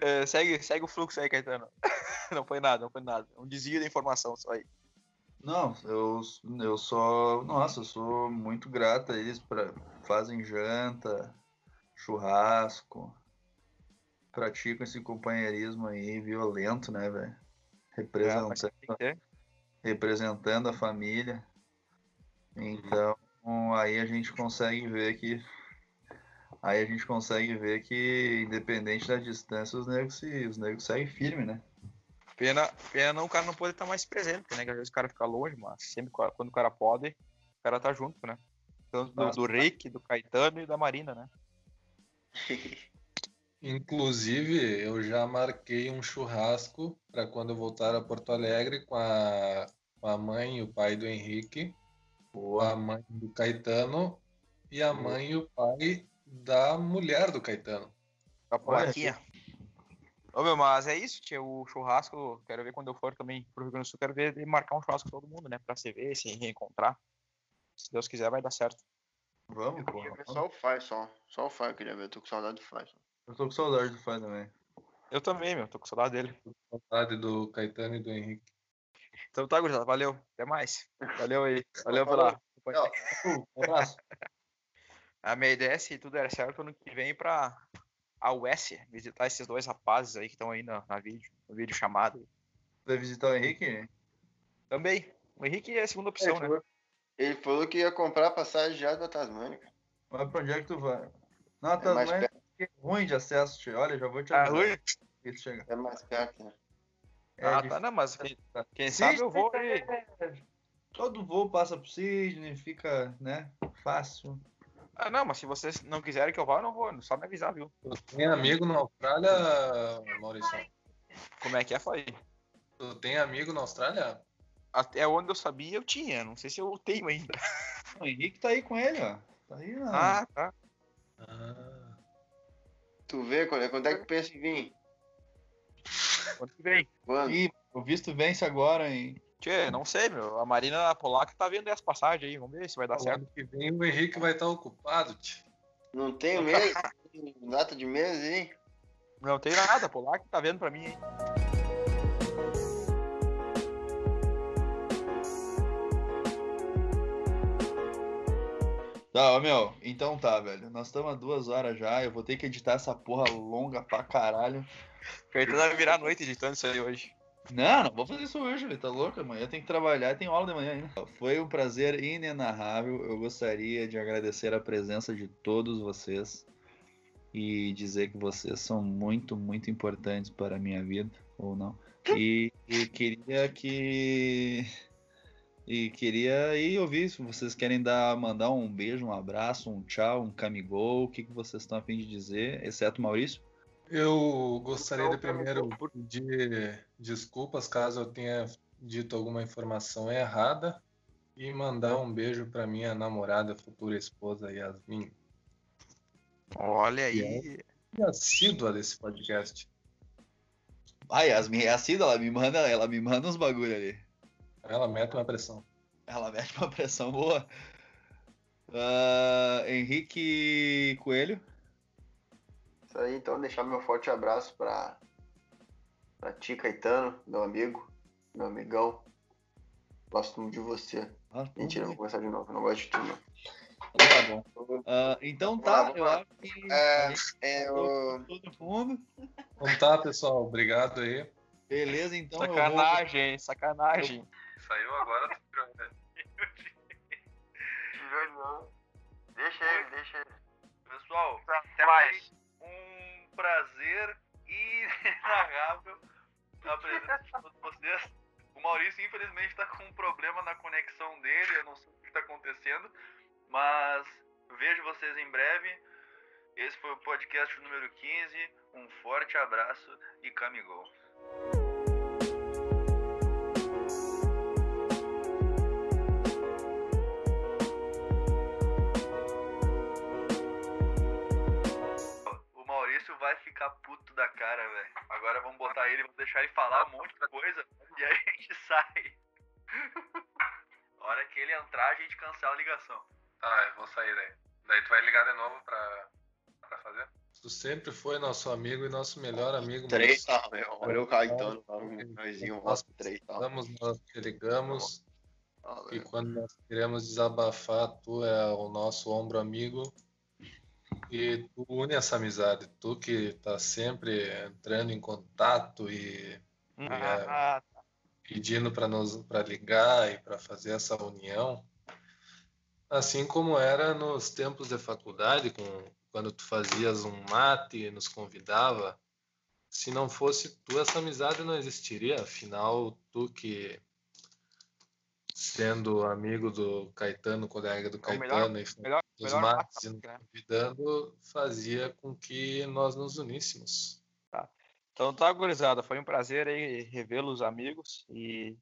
é, segue, segue o fluxo aí, Caetano. Não foi nada, não foi nada. Um desvio da informação só aí. Não, eu, eu só. Nossa, eu sou muito grato a eles. Pra, fazem janta, churrasco praticam esse companheirismo aí violento, né, velho? É, mas Representando, ter. representando a família. Então, aí a gente consegue ver que. Aí a gente consegue ver que, independente da distância, os negros, se, os negros seguem firme, né? Pena, pena não, o cara não poder estar mais presente, né? Que às vezes o cara fica longe, mas sempre quando o cara pode, o cara tá junto, né? Tanto do, do Rick, do Caetano e da Marina, né? Inclusive, eu já marquei um churrasco para quando eu voltar a Porto Alegre com a, com a mãe e o pai do Henrique, a mãe do Caetano e a mãe e o pai da mulher do Caetano. A plaquinha. Ô, meu, mas é isso, tinha o churrasco. Quero ver quando eu for também pro Rio Grande do Sul. Quero ver de marcar um churrasco com todo mundo, né? Pra se ver, se reencontrar. Se Deus quiser, vai dar certo. Vamos, pô. só o Fai, só. Só o Fai eu queria ver. Eu tô com saudade do Fai. Só. Eu tô com saudade do Fai também. Eu também, meu. Tô com saudade dele. Saudade do Caetano e do Henrique. Então tá, gurizada. Valeu. Até mais. Valeu aí. Valeu pela. Tchau. Um abraço. A minha ideia é, se tudo der certo, ano que vem pra a US visitar esses dois rapazes aí que estão aí na, na vídeo, no vídeo chamado. Vai visitar o Henrique? Também. O Henrique é a segunda opção, Ele né? falou- Ele falou que ia comprar passagem já da Tasmânia. cara. Mas pra onde é que tu vai? Não, É mais é ruim de acesso, tio. Olha, já vou te Ah, avisar. ruim? Isso chega. É mais perto, né? É ah, difícil. tá. Não, mas quem, quem Sim, sabe eu vou aí. Todo voo passa por Sydney, fica, né, fácil. Ah, não, mas se vocês não quiserem que eu vá, eu não vou. Só me avisar, viu? Tu tem amigo na Austrália, Maurício? Como é que é, foi? Tu tem amigo na Austrália? Até onde eu sabia, eu tinha. Não sei se eu tenho ainda. O Henrique tá aí com ele, ó. Tá aí, ó. Ah, tá. Ah, Tu vê quando, quando é que pensa em vir? Quando que vem? Quando? Ih, o visto vence agora, hein? Tchê, não sei, meu. A Marina Polaca tá vendo as passagens aí. Vamos ver se vai dar certo. ano que vem o Henrique vai estar ocupado, tio. Não tem mês? Data de mês, hein? Não tem nada, a Polaca tá vendo pra mim aí. Tá, meu. Então tá, velho. Nós estamos a duas horas já. Eu vou ter que editar essa porra longa pra caralho. Caetano vai virar a noite editando isso aí hoje. Não, não vou fazer isso hoje, ele tá louco? Amanhã tem que trabalhar, tem aula de manhã ainda. Foi um prazer inenarrável. Eu gostaria de agradecer a presença de todos vocês e dizer que vocês são muito, muito importantes para a minha vida, ou não. E, e queria que. E queria aí ouvir se vocês querem dar, mandar um beijo, um abraço, um tchau, um camigol, o que, que vocês estão a fim de dizer, exceto o Maurício. Eu gostaria de primeiro pedir desculpas caso eu tenha dito alguma informação errada e mandar um beijo para minha namorada, futura esposa Yasmin, Olha aí. e assídua desse podcast. Ai, Yasmin é assim, ela me manda, ela me manda uns bagulho ali. Ela mete uma pressão. Ela mete uma pressão boa. Ah, Henrique Coelho. Isso aí, então, deixar meu forte abraço pra, pra ti, Caetano, meu amigo, meu amigão. Gosto muito de você. Ah, Mentira, eu vou começar de novo, eu não gosto de tu, não. Então tá bom. Ah, então tá, eu lá. acho que É, é, todo mundo. Então tá, pessoal. Obrigado aí. Beleza, então eu vou... Sacanagem, sacanagem. Saiu agora, tu tirou, né? Tirou de novo. Deixa ele, deixa ele. Pessoal, até mais. Um prazer inenarrável a presença de todos vocês. O Maurício, infelizmente, está com um problema na conexão dele. Eu não sei o que está acontecendo, mas vejo vocês em breve. Esse foi o podcast número 15. Um forte abraço e camigol. Vai ficar puto da cara, velho. Agora vamos botar ele, vamos deixar ele falar um monte de coisa e aí a gente sai. A hora que ele entrar, a gente cancela a ligação. Tá, eu vou sair daí. Daí tu vai ligar de novo pra, pra fazer? Tu sempre foi nosso amigo e nosso melhor amigo. Três, tá, meu. Olha o Caetano, tá? Nós íamos Nós três, tá? Estamos, nós te ligamos Tá, e quando nós queremos desabafar, tu é o nosso ombro amigo e tu une essa amizade. Tu que tá sempre entrando em contato e Ah, pedindo para nos para ligar e para fazer essa união, assim como era nos tempos de faculdade, com, quando tu fazias um mate e nos convidava. Se não fosse tu, essa amizade não existiria. Afinal, tu que sendo amigo do Caetano, colega do É melhor- Caetano e melhor, dos melhor mates e mate, nos né? convidando, fazia com que nós nos uníssemos. Então tá, gurizada. Foi um prazer aí revê-los amigos. E